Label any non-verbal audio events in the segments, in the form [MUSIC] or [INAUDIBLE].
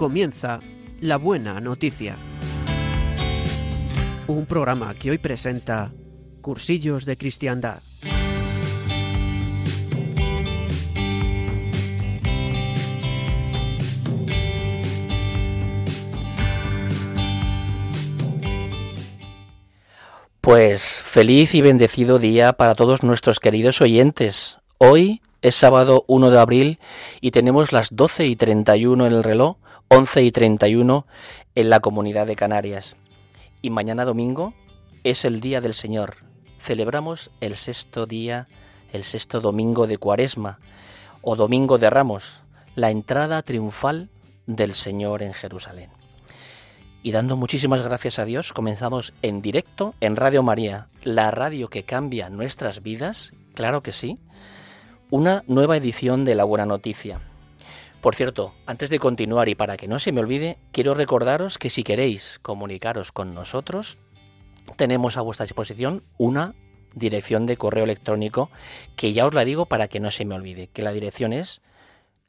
comienza La Buena Noticia. Un programa que hoy presenta Cursillos de Cristiandad. Pues feliz y bendecido día para todos nuestros queridos oyentes. Hoy es sábado 1 de abril y tenemos las 12 y 31 en el reloj, 11 y 31 en la comunidad de Canarias. Y mañana domingo es el día del Señor. Celebramos el sexto día, el sexto domingo de Cuaresma o domingo de Ramos, la entrada triunfal del Señor en Jerusalén. Y dando muchísimas gracias a Dios, comenzamos en directo en Radio María, la radio que cambia nuestras vidas, claro que sí, una nueva edición de La Buena Noticia. Por cierto, antes de continuar y para que no se me olvide, quiero recordaros que si queréis comunicaros con nosotros, tenemos a vuestra disposición una dirección de correo electrónico que ya os la digo para que no se me olvide, que la dirección es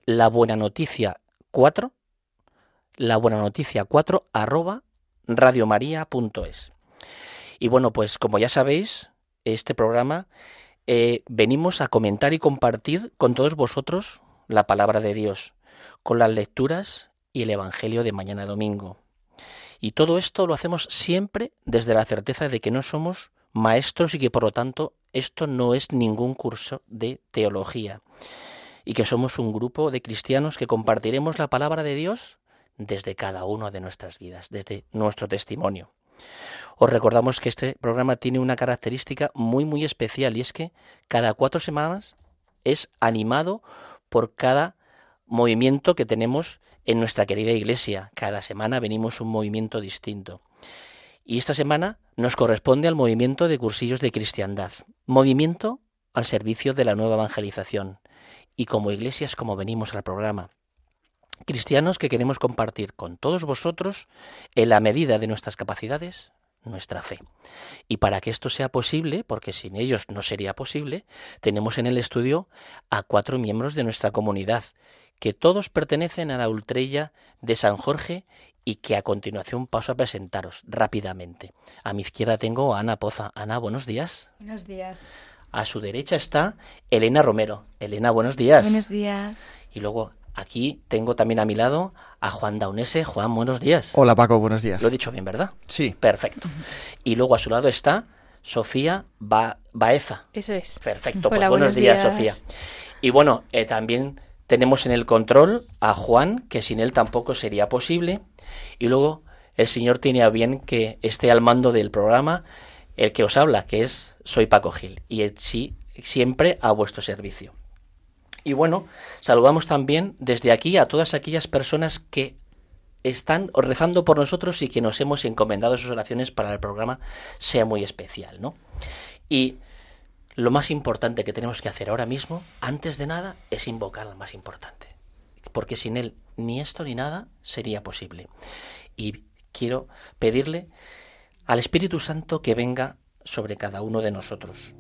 la buena noticia 4 la buena noticia 4 arroba radiomaria.es. Y bueno, pues como ya sabéis, este programa eh, venimos a comentar y compartir con todos vosotros la palabra de Dios, con las lecturas y el Evangelio de mañana domingo. Y todo esto lo hacemos siempre desde la certeza de que no somos maestros y que por lo tanto esto no es ningún curso de teología y que somos un grupo de cristianos que compartiremos la palabra de Dios desde cada una de nuestras vidas, desde nuestro testimonio. Os recordamos que este programa tiene una característica muy muy especial y es que cada cuatro semanas es animado por cada movimiento que tenemos en nuestra querida iglesia. Cada semana venimos un movimiento distinto. Y esta semana nos corresponde al movimiento de cursillos de cristiandad, movimiento al servicio de la nueva evangelización. Y como iglesias como venimos al programa, cristianos que queremos compartir con todos vosotros, en la medida de nuestras capacidades, nuestra fe. Y para que esto sea posible, porque sin ellos no sería posible, tenemos en el estudio a cuatro miembros de nuestra comunidad, que todos pertenecen a la ultrella de San Jorge y que a continuación paso a presentaros rápidamente. A mi izquierda tengo a Ana Poza. Ana, buenos días. Buenos días. A su derecha está Elena Romero. Elena, buenos días. Buenos días. Y luego Aquí tengo también a mi lado a Juan Daunese. Juan, buenos días. Hola Paco, buenos días. Lo he dicho bien, ¿verdad? Sí. Perfecto. Y luego a su lado está Sofía Baeza. Eso es. Perfecto. Pues buenos, días, Sofía. Y bueno, eh, también tenemos en el control a Juan, que sin él tampoco sería posible. Y luego el Señor tiene a bien que esté al mando del programa el que os habla, que es Soy Paco Gil. Y sí, siempre a vuestro servicio. Y bueno, saludamos también desde aquí a todas aquellas personas que están rezando por nosotros y que nos hemos encomendado sus oraciones para el programa sea muy especial, ¿no? Y lo más importante que tenemos que hacer ahora mismo, antes de nada, es invocar al más importante. Porque sin él ni esto ni nada sería posible. Y quiero pedirle al Espíritu Santo que venga sobre cada uno de nosotros.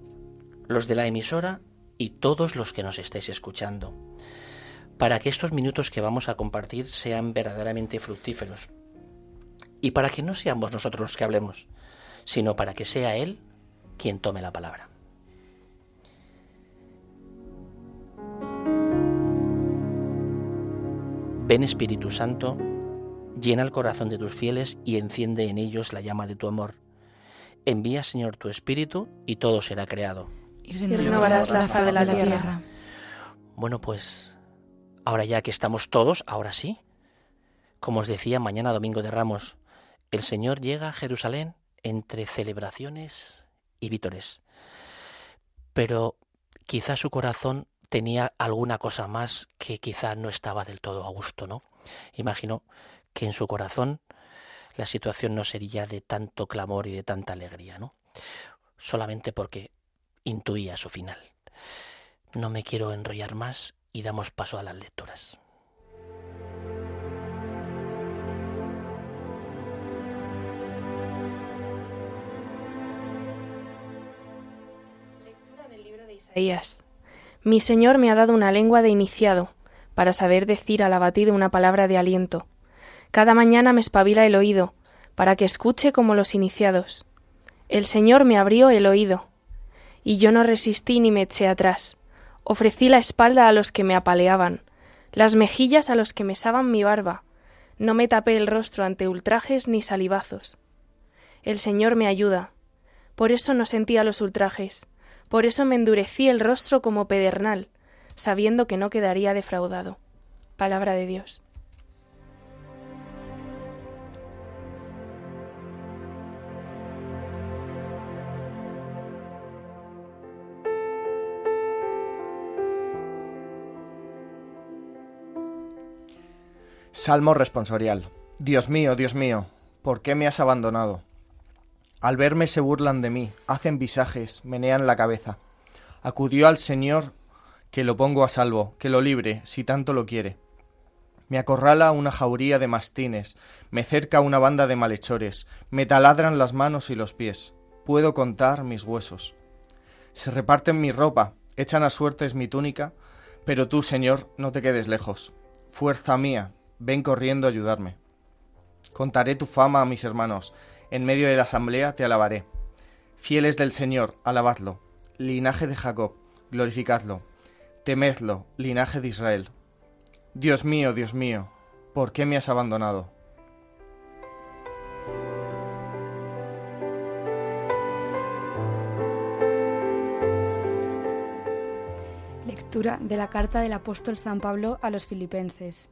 Los de la emisora y todos los que nos estéis escuchando, para que estos minutos que vamos a compartir sean verdaderamente fructíferos y para que no seamos nosotros los que hablemos, sino para que sea Él quien tome la palabra. Ven Espíritu Santo, llena el corazón de tus fieles y enciende en ellos la llama de tu amor. Envía Señor tu Espíritu y todo será creado y renovarás la faz de la tierra. Bueno, pues ahora ya que estamos todos, ahora sí. Como os decía, mañana domingo de Ramos, el Señor llega a Jerusalén entre celebraciones y vítores. Pero quizá su corazón tenía alguna cosa más que quizá no estaba del todo a gusto, ¿no? Imagino que en su corazón la situación no sería de tanto clamor y de tanta alegría, ¿no? Solamente porque intuía su final. No me quiero enrollar más y damos paso a las lecturas. Lectura del libro de Isaías. Mi Señor me ha dado una lengua de iniciado, para saber decir al abatido una palabra de aliento, Cada mañana me espabila el oído, para que escuche como los iniciados. El Señor me abrió el oído, y yo no resistí ni me eché atrás. Ofrecí la espalda a los que me apaleaban, las mejillas a los que mesaban mi barba. No me tapé el rostro ante ultrajes ni salivazos. El Señor me ayuda. Por eso no sentía los ultrajes. Por eso me endurecí el rostro como pedernal, sabiendo que no quedaría defraudado. Palabra de Dios. Salmo responsorial. Dios mío, Dios mío, ¿por qué me has abandonado? Al verme se burlan de mí, hacen visajes, menean la cabeza. Acudió al Señor que lo pongo a salvo, que lo libre, si tanto lo quiere. Me acorrala una jauría de mastines, me cerca una banda de malhechores, me taladran las manos y los pies. Puedo contar mis huesos. Se reparten mi ropa, echan a suertes mi túnica, pero tú, Señor, no te quedes lejos. Fuerza mía, ven corriendo a ayudarme. Contaré tu fama a mis hermanos, en medio de la asamblea te alabaré. Fieles del Señor, alabadlo. Linaje de Jacob, glorificadlo. Temedlo, linaje de Israel. Dios mío, Dios mío, ¿por qué me has abandonado? Lectura de la carta del apóstol San Pablo a los filipenses.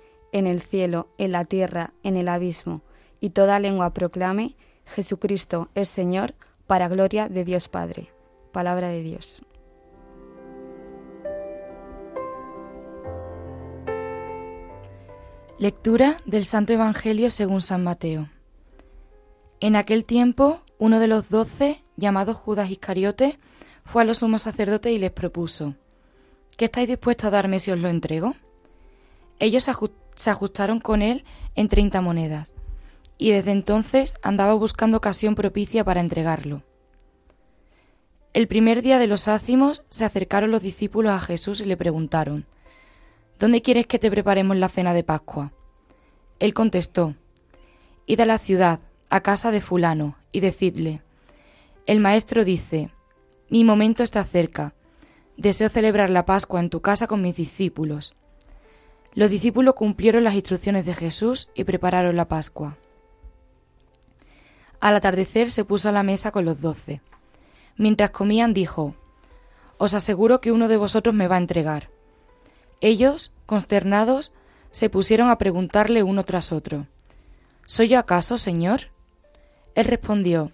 en el cielo, en la tierra, en el abismo, y toda lengua proclame, Jesucristo es Señor, para gloria de Dios Padre. Palabra de Dios. Lectura del Santo Evangelio según San Mateo. En aquel tiempo, uno de los doce, llamado Judas Iscariote, fue a los sumos sacerdotes y les propuso, ¿qué estáis dispuestos a darme si os lo entrego? Ellos se ajustaron con él en treinta monedas, y desde entonces andaba buscando ocasión propicia para entregarlo. El primer día de los ácimos se acercaron los discípulos a Jesús y le preguntaron, ¿Dónde quieres que te preparemos la cena de Pascua? Él contestó, Id a la ciudad, a casa de fulano, y decidle, El maestro dice, Mi momento está cerca, deseo celebrar la Pascua en tu casa con mis discípulos. Los discípulos cumplieron las instrucciones de Jesús y prepararon la Pascua. Al atardecer se puso a la mesa con los doce. Mientras comían dijo, Os aseguro que uno de vosotros me va a entregar. Ellos, consternados, se pusieron a preguntarle uno tras otro, ¿Soy yo acaso, Señor? Él respondió,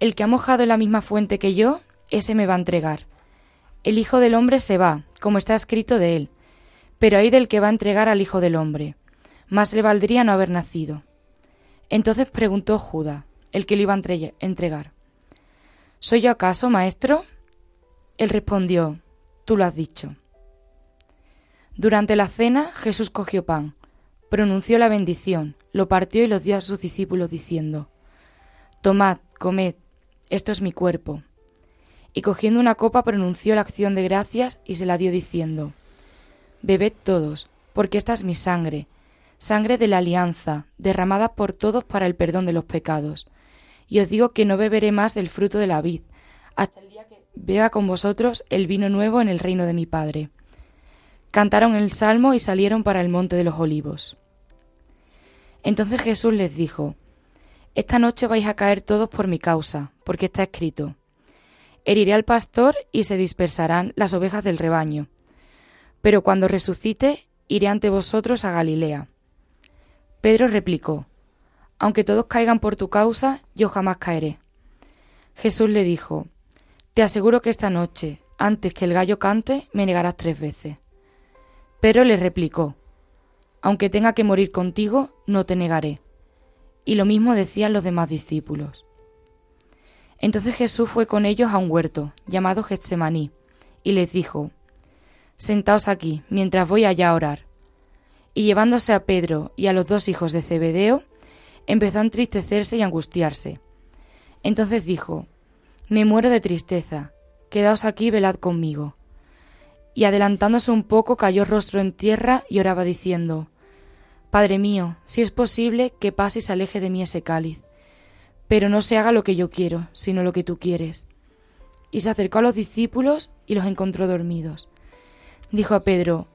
El que ha mojado en la misma fuente que yo, ese me va a entregar. El Hijo del Hombre se va, como está escrito de él pero hay del que va a entregar al Hijo del Hombre. Más le valdría no haber nacido. Entonces preguntó Judas, el que le iba a entregar, ¿Soy yo acaso, maestro? Él respondió, Tú lo has dicho. Durante la cena Jesús cogió pan, pronunció la bendición, lo partió y lo dio a sus discípulos diciendo, Tomad, comed, esto es mi cuerpo. Y cogiendo una copa pronunció la acción de gracias y se la dio diciendo, Bebed todos, porque esta es mi sangre, sangre de la alianza, derramada por todos para el perdón de los pecados. Y os digo que no beberé más del fruto de la vid, hasta el día que beba con vosotros el vino nuevo en el reino de mi Padre. Cantaron el salmo y salieron para el monte de los olivos. Entonces Jesús les dijo, Esta noche vais a caer todos por mi causa, porque está escrito, Heriré al pastor y se dispersarán las ovejas del rebaño pero cuando resucite iré ante vosotros a Galilea. Pedro replicó, Aunque todos caigan por tu causa, yo jamás caeré. Jesús le dijo, Te aseguro que esta noche, antes que el gallo cante, me negarás tres veces. Pedro le replicó, aunque tenga que morir contigo, no te negaré. Y lo mismo decían los demás discípulos. Entonces Jesús fue con ellos a un huerto, llamado Getsemaní, y les dijo, Sentaos aquí, mientras voy allá a orar. Y llevándose a Pedro y a los dos hijos de Zebedeo, empezó a entristecerse y angustiarse. Entonces dijo, Me muero de tristeza, quedaos aquí, velad conmigo. Y adelantándose un poco, cayó rostro en tierra y oraba diciendo, Padre mío, si es posible, que pase y se aleje de mí ese cáliz, pero no se haga lo que yo quiero, sino lo que tú quieres. Y se acercó a los discípulos y los encontró dormidos. Dijo a Pedro,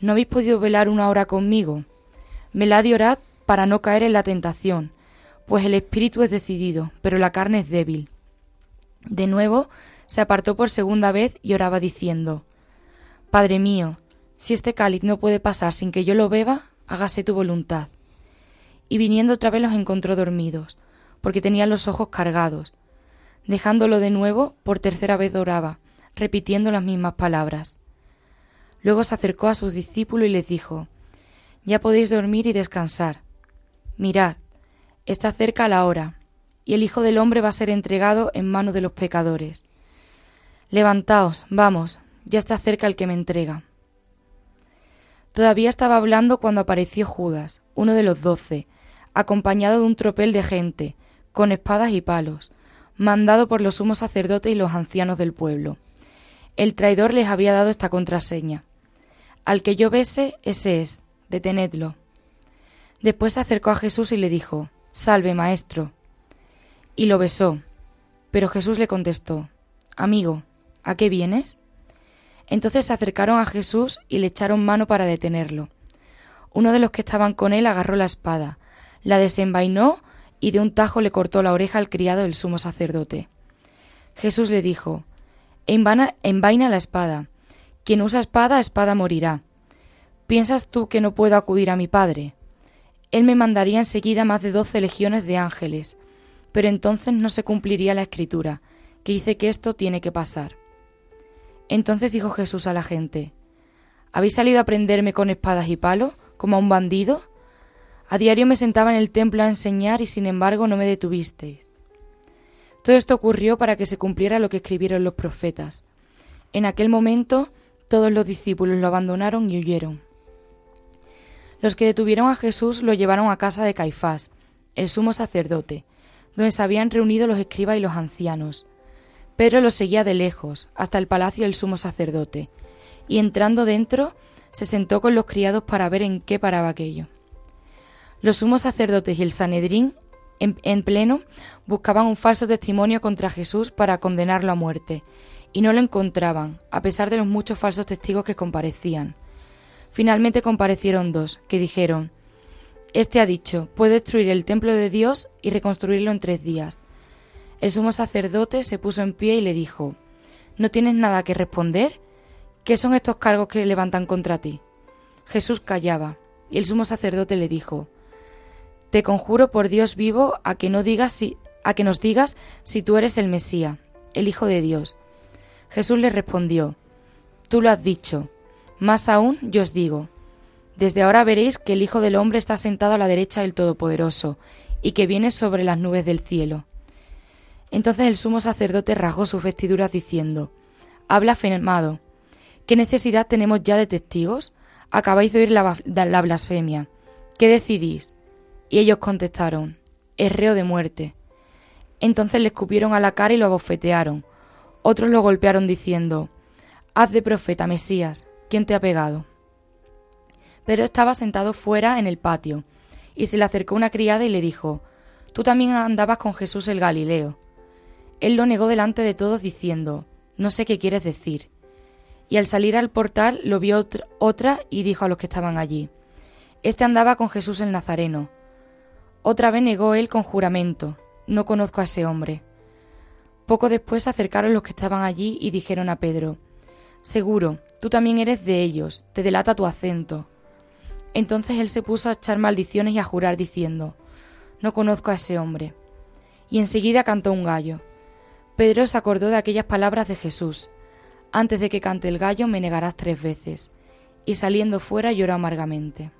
¿no habéis podido velar una hora conmigo? Velad y orad para no caer en la tentación, pues el espíritu es decidido, pero la carne es débil. De nuevo se apartó por segunda vez y oraba diciendo, Padre mío, si este cáliz no puede pasar sin que yo lo beba, hágase tu voluntad. Y viniendo otra vez los encontró dormidos, porque tenían los ojos cargados. Dejándolo de nuevo, por tercera vez oraba, repitiendo las mismas palabras. Luego se acercó a sus discípulos y les dijo, Ya podéis dormir y descansar. Mirad, está cerca la hora, y el Hijo del Hombre va a ser entregado en manos de los pecadores. Levantaos, vamos, ya está cerca el que me entrega. Todavía estaba hablando cuando apareció Judas, uno de los doce, acompañado de un tropel de gente, con espadas y palos, mandado por los sumos sacerdotes y los ancianos del pueblo. El traidor les había dado esta contraseña. Al que yo bese, ese es, detenedlo. Después se acercó a Jesús y le dijo, Salve, maestro. Y lo besó. Pero Jesús le contestó, Amigo, ¿A qué vienes? Entonces se acercaron a Jesús y le echaron mano para detenerlo. Uno de los que estaban con él agarró la espada, la desenvainó y de un tajo le cortó la oreja al criado del sumo sacerdote. Jesús le dijo, envaina la espada. Quien usa espada, espada morirá. ¿Piensas tú que no puedo acudir a mi Padre? Él me mandaría enseguida más de doce legiones de ángeles, pero entonces no se cumpliría la escritura, que dice que esto tiene que pasar. Entonces dijo Jesús a la gente, ¿Habéis salido a prenderme con espadas y palos, como a un bandido? A diario me sentaba en el templo a enseñar y sin embargo no me detuvisteis. Todo esto ocurrió para que se cumpliera lo que escribieron los profetas. En aquel momento todos los discípulos lo abandonaron y huyeron. Los que detuvieron a Jesús lo llevaron a casa de Caifás, el sumo sacerdote, donde se habían reunido los escribas y los ancianos. Pedro lo seguía de lejos, hasta el palacio del sumo sacerdote, y entrando dentro, se sentó con los criados para ver en qué paraba aquello. Los sumos sacerdotes y el Sanedrín, en, pleno, buscaban un falso testimonio contra Jesús para condenarlo a muerte, y no lo encontraban, a pesar de los muchos falsos testigos que comparecían. Finalmente comparecieron dos, que dijeron, Este ha dicho, puede destruir el templo de Dios y reconstruirlo en tres días. El sumo sacerdote se puso en pie y le dijo, ¿No tienes nada que responder? ¿Qué son estos cargos que levantan contra ti? Jesús callaba, y el sumo sacerdote le dijo, Te conjuro por Dios vivo a que no digas si, a que nos digas si tú eres el Mesías, el Hijo de Dios. Jesús le respondió, Tú lo has dicho, más aún yo os digo, desde ahora veréis que el Hijo del Hombre está sentado a la derecha del Todopoderoso, y que viene sobre las nubes del cielo. Entonces el sumo sacerdote rasgó sus vestiduras diciendo, Habla blasfemado. ¿Qué necesidad tenemos ya de testigos? Acabáis de oír la, la blasfemia. ¿Qué decidís? Y ellos contestaron, es reo de muerte. Entonces le escupieron a la cara y lo abofetearon. Otros lo golpearon diciendo, Haz de profeta, Mesías, ¿quién te ha pegado? Pero estaba sentado fuera en el patio, y se le acercó una criada y le dijo, Tú también andabas con Jesús el Galileo. Él lo negó delante de todos diciendo, No sé qué quieres decir. Y al salir al portal lo vio otra y dijo a los que estaban allí, Este andaba con Jesús el Nazareno. Otra vez negó él con juramento, No conozco a ese hombre. Poco después se acercaron los que estaban allí y dijeron a Pedro, Seguro, tú también eres de ellos, te delata tu acento. Entonces él se puso a echar maldiciones y a jurar diciendo, No conozco a ese hombre. Y enseguida cantó un gallo. Pedro se acordó de aquellas palabras de Jesús. Antes de que cante el gallo me negarás tres veces. Y saliendo fuera lloró amargamente.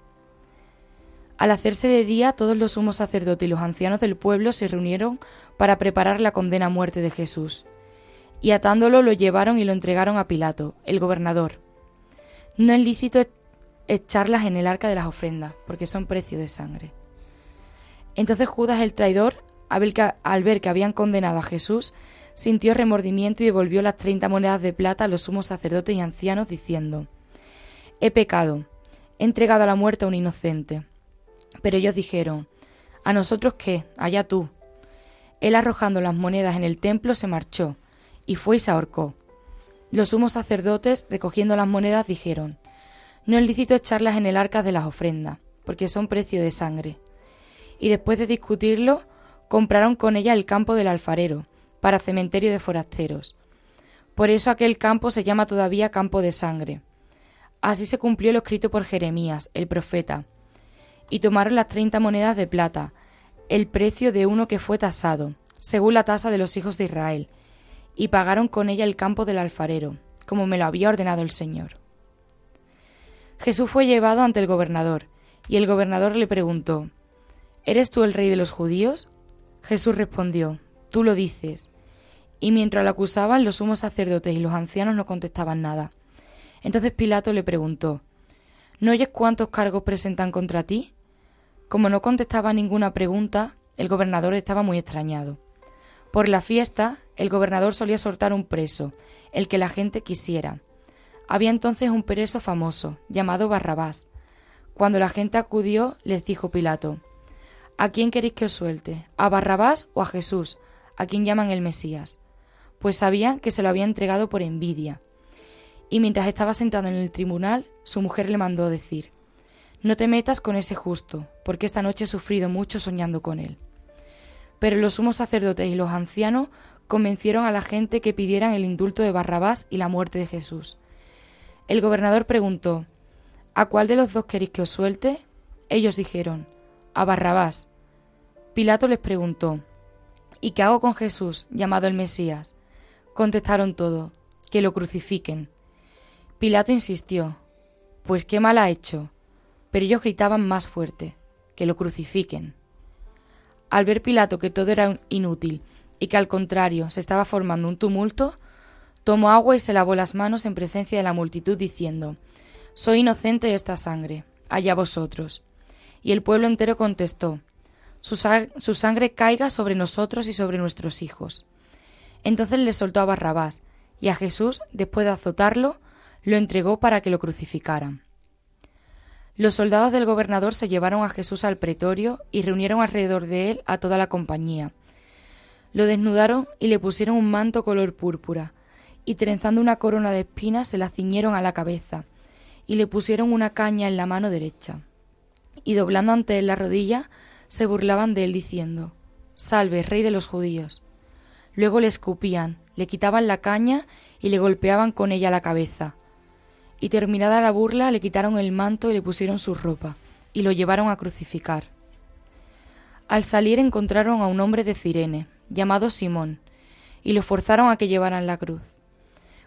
Al hacerse de día, todos los sumos sacerdotes y los ancianos del pueblo se reunieron para preparar la condena a muerte de Jesús. Y atándolo lo llevaron y lo entregaron a Pilato, el gobernador. No es lícito echarlas en el arca de las ofrendas, porque son precio de sangre. Entonces Judas el traidor, al ver que habían condenado a Jesús, sintió remordimiento y devolvió las treinta monedas de plata a los sumos sacerdotes y ancianos, diciendo, He pecado, he entregado a la muerte a un inocente. Pero ellos dijeron, ¿A nosotros qué? Allá tú. Él arrojando las monedas en el templo se marchó, y fue y se ahorcó. Los sumos sacerdotes, recogiendo las monedas, dijeron, No es lícito echarlas en el arca de las ofrendas, porque son precio de sangre. Y después de discutirlo, compraron con ella el campo del alfarero, para cementerio de forasteros. Por eso aquel campo se llama todavía campo de sangre. Así se cumplió lo escrito por Jeremías, el profeta, y tomaron las treinta monedas de plata, el precio de uno que fue tasado, según la tasa de los hijos de Israel, y pagaron con ella el campo del alfarero, como me lo había ordenado el Señor. Jesús fue llevado ante el gobernador, y el gobernador le preguntó, ¿Eres tú el rey de los judíos? Jesús respondió, Tú lo dices. Y mientras lo acusaban, los sumos sacerdotes y los ancianos no contestaban nada. Entonces Pilato le preguntó, ¿No oyes cuántos cargos presentan contra ti? Como no contestaba ninguna pregunta, el gobernador estaba muy extrañado. Por la fiesta, el gobernador solía soltar un preso, el que la gente quisiera. Había entonces un preso famoso, llamado Barrabás. Cuando la gente acudió, les dijo Pilato, ¿A quién queréis que os suelte? ¿A Barrabás o a Jesús, a quien llaman el Mesías? Pues sabía que se lo había entregado por envidia. Y mientras estaba sentado en el tribunal, su mujer le mandó decir, no te metas con ese justo, porque esta noche he sufrido mucho soñando con él. Pero los sumos sacerdotes y los ancianos convencieron a la gente que pidieran el indulto de Barrabás y la muerte de Jesús. El gobernador preguntó, ¿A cuál de los dos queréis que os suelte? Ellos dijeron, a Barrabás. Pilato les preguntó, ¿Y qué hago con Jesús, llamado el Mesías? Contestaron todos, que lo crucifiquen. Pilato insistió, Pues qué mal ha hecho pero ellos gritaban más fuerte, que lo crucifiquen. Al ver Pilato que todo era inútil y que al contrario se estaba formando un tumulto, tomó agua y se lavó las manos en presencia de la multitud diciendo, Soy inocente de esta sangre, allá vosotros. Y el pueblo entero contestó, su, sangre caiga sobre nosotros y sobre nuestros hijos. Entonces le soltó a Barrabás, y a Jesús, después de azotarlo, lo entregó para que lo crucificaran. Los soldados del gobernador se llevaron a Jesús al pretorio y reunieron alrededor de él a toda la compañía. Lo desnudaron y le pusieron un manto color púrpura, y trenzando una corona de espinas se la ciñeron a la cabeza, y le pusieron una caña en la mano derecha. Y doblando ante él la rodilla, se burlaban de él diciendo, Salve, rey de los judíos. Luego le escupían, le quitaban la caña y le golpeaban con ella la cabeza y terminada la burla le quitaron el manto y le pusieron su ropa, y lo llevaron a crucificar. Al salir encontraron a un hombre de Cirene, llamado Simón, y lo forzaron a que llevaran la cruz.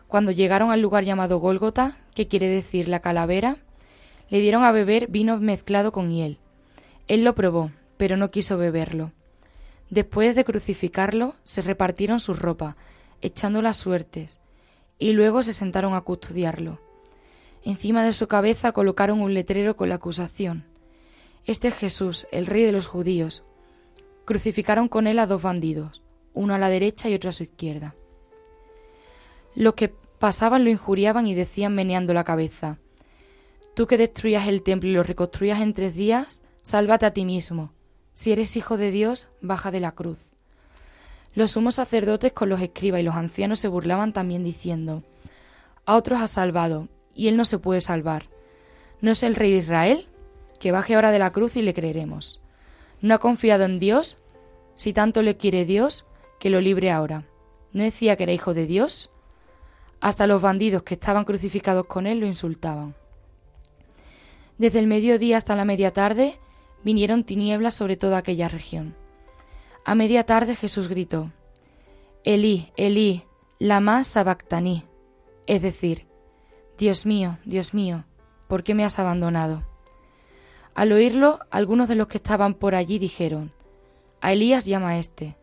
Cuando llegaron al lugar llamado Gólgota, que quiere decir la calavera, le dieron a beber vino mezclado con hiel. Él lo probó, pero no quiso beberlo. Después de crucificarlo, se repartieron su ropa, echando las suertes, y luego se sentaron a custodiarlo. Encima de su cabeza colocaron un letrero con la acusación. Este es Jesús, el rey de los judíos. Crucificaron con él a dos bandidos, uno a la derecha y otro a su izquierda. Los que pasaban lo injuriaban y decían meneando la cabeza, Tú que destruyas el templo y lo reconstruyas en tres días, sálvate a ti mismo. Si eres hijo de Dios, baja de la cruz. Los sumos sacerdotes con los escribas y los ancianos se burlaban también diciendo, A otros ha salvado, y él no se puede salvar. ¿No es el rey de Israel? Que baje ahora de la cruz y le creeremos. ¿No ha confiado en Dios? Si tanto le quiere Dios, que lo libre ahora. ¿No decía que era hijo de Dios? Hasta los bandidos que estaban crucificados con él lo insultaban. Desde el mediodía hasta la media tarde vinieron tinieblas sobre toda aquella región. A media tarde Jesús gritó, Elí, Elí, lama sabactaní, es decir, Dios mío, Dios mío, ¿por qué me has abandonado? Al oírlo, algunos de los que estaban por allí dijeron, A Elías llama a este.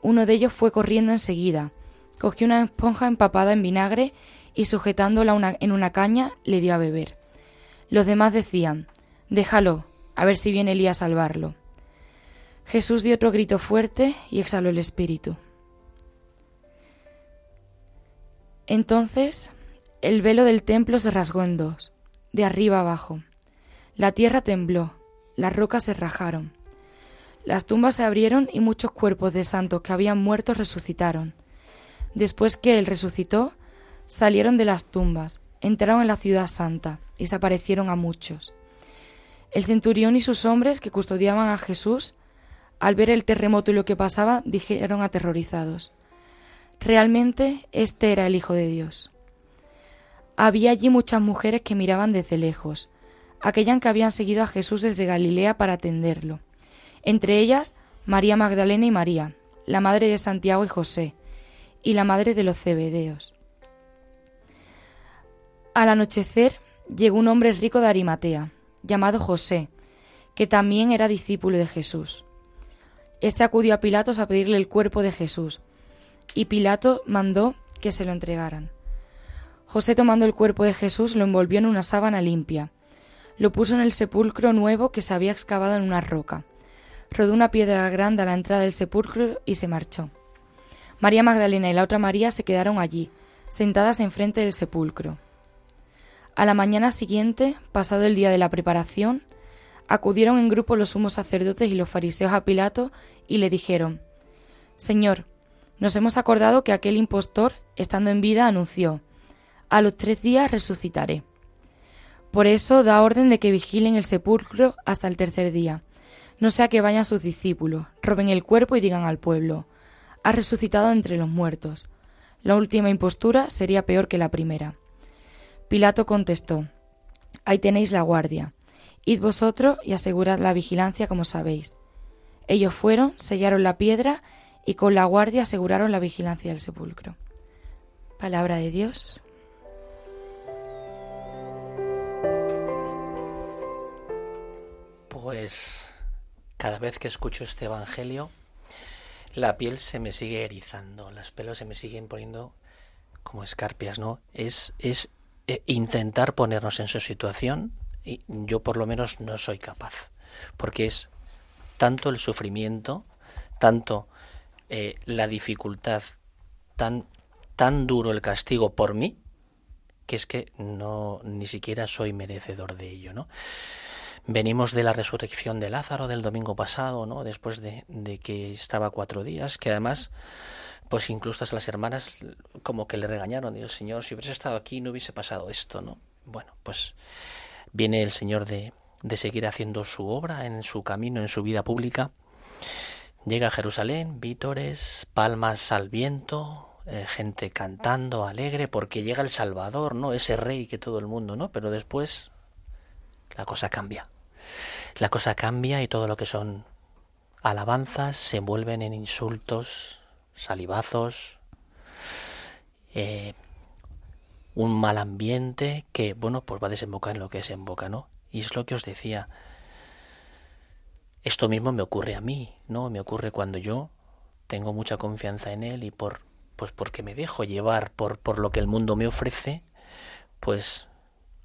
Uno de ellos fue corriendo enseguida, cogió una esponja empapada en vinagre y sujetándola en una caña le dio a beber. Los demás decían, Déjalo, a ver si viene Elías a salvarlo. Jesús dio otro grito fuerte y exhaló el espíritu. Entonces el velo del templo se rasgó en dos, de arriba abajo. La tierra tembló, las rocas se rajaron. Las tumbas se abrieron y muchos cuerpos de santos que habían muerto resucitaron. Después que él resucitó, salieron de las tumbas, entraron en la ciudad santa y se aparecieron a muchos. El centurión y sus hombres que custodiaban a Jesús, al ver el terremoto y lo que pasaba, dijeron aterrorizados. Realmente este era el Hijo de Dios. Había allí muchas mujeres que miraban desde lejos, aquellas que habían seguido a Jesús desde Galilea para atenderlo. Entre ellas, María Magdalena y María, la madre de Santiago y José, y la madre de los Cebedeos. Al anochecer llegó un hombre rico de Arimatea, llamado José, que también era discípulo de Jesús. Este acudió a Pilatos a pedirle el cuerpo de Jesús, y Pilato mandó que se lo entregaran. José tomando el cuerpo de Jesús lo envolvió en una sábana limpia, lo puso en el sepulcro nuevo que se había excavado en una roca, rodó una piedra grande a la entrada del sepulcro y se marchó. María Magdalena y la otra María se quedaron allí, sentadas enfrente del sepulcro. A la mañana siguiente, pasado el día de la preparación, acudieron en grupo los sumos sacerdotes y los fariseos a Pilato y le dijeron Señor, nos hemos acordado que aquel impostor, estando en vida, anunció A los tres días resucitaré. Por eso da orden de que vigilen el sepulcro hasta el tercer día, no sea que vayan sus discípulos, roben el cuerpo y digan al pueblo Ha resucitado entre los muertos. La última impostura sería peor que la primera. Pilato contestó Ahí tenéis la guardia. Id vosotros y asegurad la vigilancia como sabéis. Ellos fueron, sellaron la piedra y con la guardia aseguraron la vigilancia del sepulcro. Palabra de Dios. Pues cada vez que escucho este Evangelio, la piel se me sigue erizando, las pelos se me siguen poniendo como escarpias, ¿no? Es, es eh, intentar ponernos en su situación y yo por lo menos no soy capaz, porque es tanto el sufrimiento, tanto eh, la dificultad, tan, tan duro el castigo por mí, que es que no ni siquiera soy merecedor de ello, ¿no? Venimos de la resurrección de Lázaro del domingo pasado, ¿no? Después de, que estaba cuatro días, que además, pues incluso las hermanas como que le regañaron, Dios Señor, si hubiese estado aquí no hubiese pasado esto, ¿no? Bueno, pues viene el Señor de, de seguir haciendo su obra en su camino, en su vida pública Llega a Jerusalén, vítores, palmas al viento, eh, gente cantando alegre porque llega el Salvador, ¿no? Ese rey que todo el mundo, ¿no? Pero después la cosa cambia. La cosa cambia y todo lo que son alabanzas se envuelven en insultos, salivazos, eh, un mal ambiente que, bueno, pues va a desembocar en lo que desemboca, ¿no? Y es lo que os decía, esto mismo me ocurre a mí, ¿no? Me ocurre cuando yo tengo mucha confianza en él y por pues porque me dejo llevar por por lo que el mundo me ofrece, pues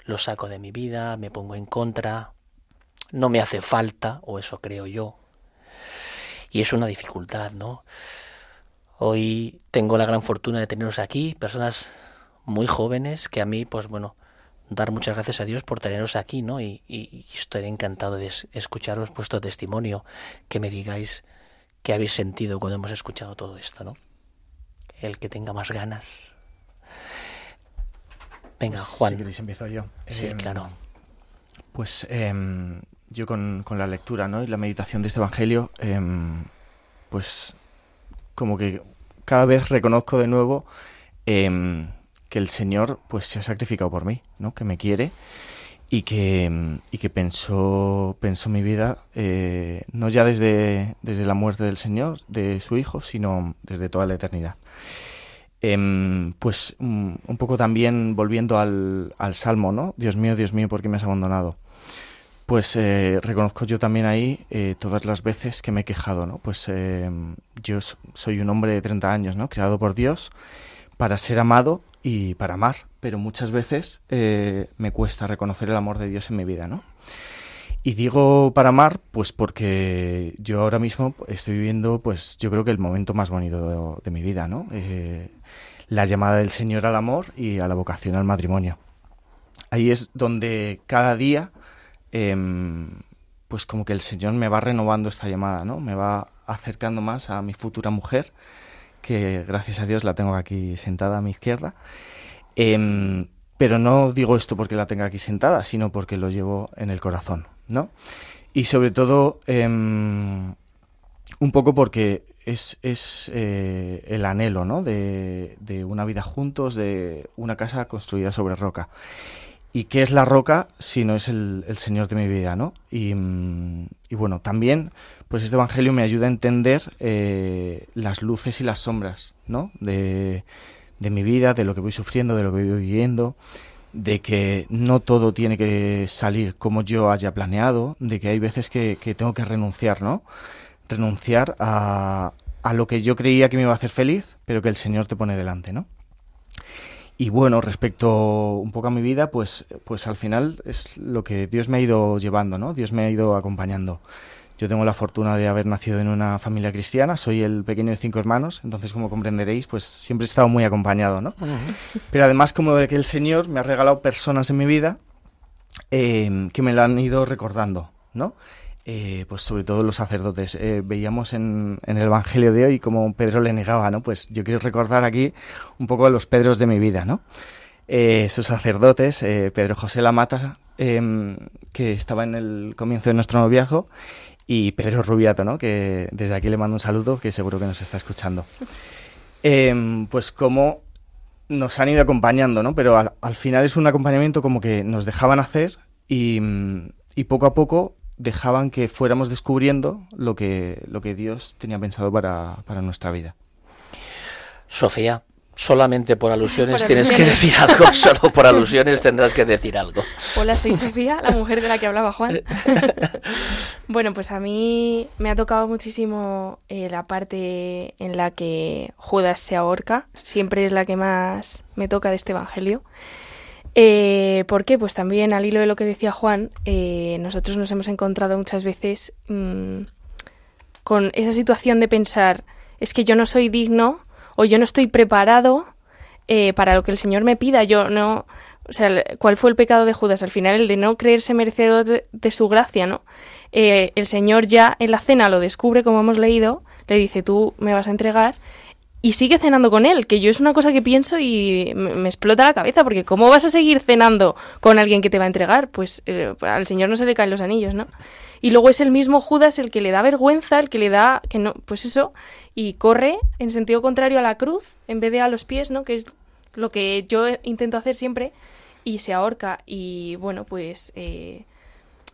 lo saco de mi vida, me pongo en contra, no me hace falta, o eso creo yo. Y es una dificultad, ¿no? Hoy tengo la gran fortuna de teneros aquí, personas muy jóvenes que a mí, pues bueno, dar muchas gracias a Dios por teneros aquí, ¿no? Y, y, estoy encantado de escucharos vuestro testimonio, que me digáis qué habéis sentido cuando hemos escuchado todo esto, ¿no? El que tenga más ganas. Venga, Juan. Si queréis empiezo yo. Sí, Eh, claro. Pues em, yo con, con la lectura ¿no? y la meditación de este Evangelio, em, pues como que cada vez reconozco de nuevo em, que el Señor pues se ha sacrificado por mí, ¿no? Que me quiere y que, em, y que pensó, pensó mi vida eh, no ya desde, desde la muerte del Señor, de su Hijo, sino desde toda la eternidad. Pues un, un poco también volviendo al, al Salmo, ¿no? Dios mío, Dios mío, ¿por qué me has abandonado? Pues eh, reconozco yo también ahí eh, todas las veces que me he quejado, ¿no? Pues eh, yo soy un hombre de 30 años, ¿no? Creado por Dios para ser amado y para amar, pero muchas veces me cuesta reconocer el amor de Dios en mi vida, ¿no? Y digo para amar, pues porque yo ahora mismo estoy viviendo, pues yo creo que el momento más bonito de, mi vida, ¿no? la llamada del Señor al amor y a la vocación al matrimonio. Ahí es donde cada día Em, pues como que el Señor me va renovando esta llamada, ¿no? Me va acercando más a mi futura mujer, que gracias a Dios la tengo aquí sentada a mi izquierda. Em, pero no digo esto porque la tenga aquí sentada, sino porque lo llevo en el corazón, ¿no? Y sobre todo, em, un poco porque es, es eh, el anhelo, ¿no? De, de una vida juntos, de una casa construida sobre roca. ¿Y qué es la roca si no es el, Señor de mi vida, no? Y, mm, y, bueno, también, pues este Evangelio me ayuda a entender eh, las luces y las sombras, ¿no? De, de, mi vida, de lo que voy sufriendo, de lo que voy viviendo, de que no todo tiene que salir como yo haya planeado, de que hay veces que, que tengo que renunciar, ¿no? Renunciar a, a lo que yo creía que me iba a hacer feliz, pero que el Señor te pone delante, ¿no? Y bueno, respecto un poco a mi vida, pues, pues al final es lo que Dios me ha ido llevando, ¿no? Dios me ha ido acompañando. Yo tengo la fortuna de haber nacido en una familia cristiana, soy el pequeño de cinco hermanos, entonces como comprenderéis, pues siempre he estado muy acompañado, ¿no? Pero además como de que el Señor me ha regalado personas en mi vida eh, que me lo han ido recordando, ¿no? Eh, pues sobre todo los sacerdotes. Eh, veíamos en, el Evangelio de hoy como Pedro le negaba, ¿no? Pues yo quiero recordar aquí un poco a los Pedros de mi vida, ¿no? Eh, esos sacerdotes, Pedro José Lamata, em, que estaba en el comienzo de nuestro noviazgo, y Pedro Rubiato, ¿no? Que desde aquí le mando un saludo, que seguro que nos está escuchando. [LAUGHS] Em, pues como nos han ido acompañando, ¿no? Pero al, al, final es un acompañamiento como que nos dejaban hacer y, y poco a poco dejaban que fuéramos descubriendo lo que, lo que Dios tenía pensado para, para nuestra vida. Sofía, solamente por alusiones tienes que decir algo, [LAUGHS] solo por alusiones tendrás que decir algo. Hola, soy Sofía, la mujer de la que hablaba Juan. [LAUGHS] bueno, pues a mí me ha tocado muchísimo eh, la parte en la que Judas se ahorca, siempre es la que más me toca de este Evangelio. Eh, ¿Por qué? Pues también al hilo de lo que decía Juan, eh, nosotros nos hemos encontrado muchas veces mm, con esa situación de pensar, es que yo no soy digno o yo no estoy preparado eh, para lo que el Señor me pida. Yo no, o sea, ¿cuál fue el pecado de Judas? Al final, el de no creerse merecedor de, su gracia, ¿no? Eh, el Señor ya en la cena lo descubre, como hemos leído, le dice, tú me vas a entregar, y sigue cenando con él, que yo es una cosa que pienso y me, explota la cabeza, porque ¿cómo vas a seguir cenando con alguien que te va a entregar? Pues eh, al Señor no se le caen los anillos, ¿no? Y luego es el mismo Judas el que le da vergüenza, el que le da, que no, pues eso, y corre en sentido contrario a la cruz, en vez de a los pies, ¿no? Que es lo que yo intento hacer siempre, y se ahorca. Y bueno, pues eh,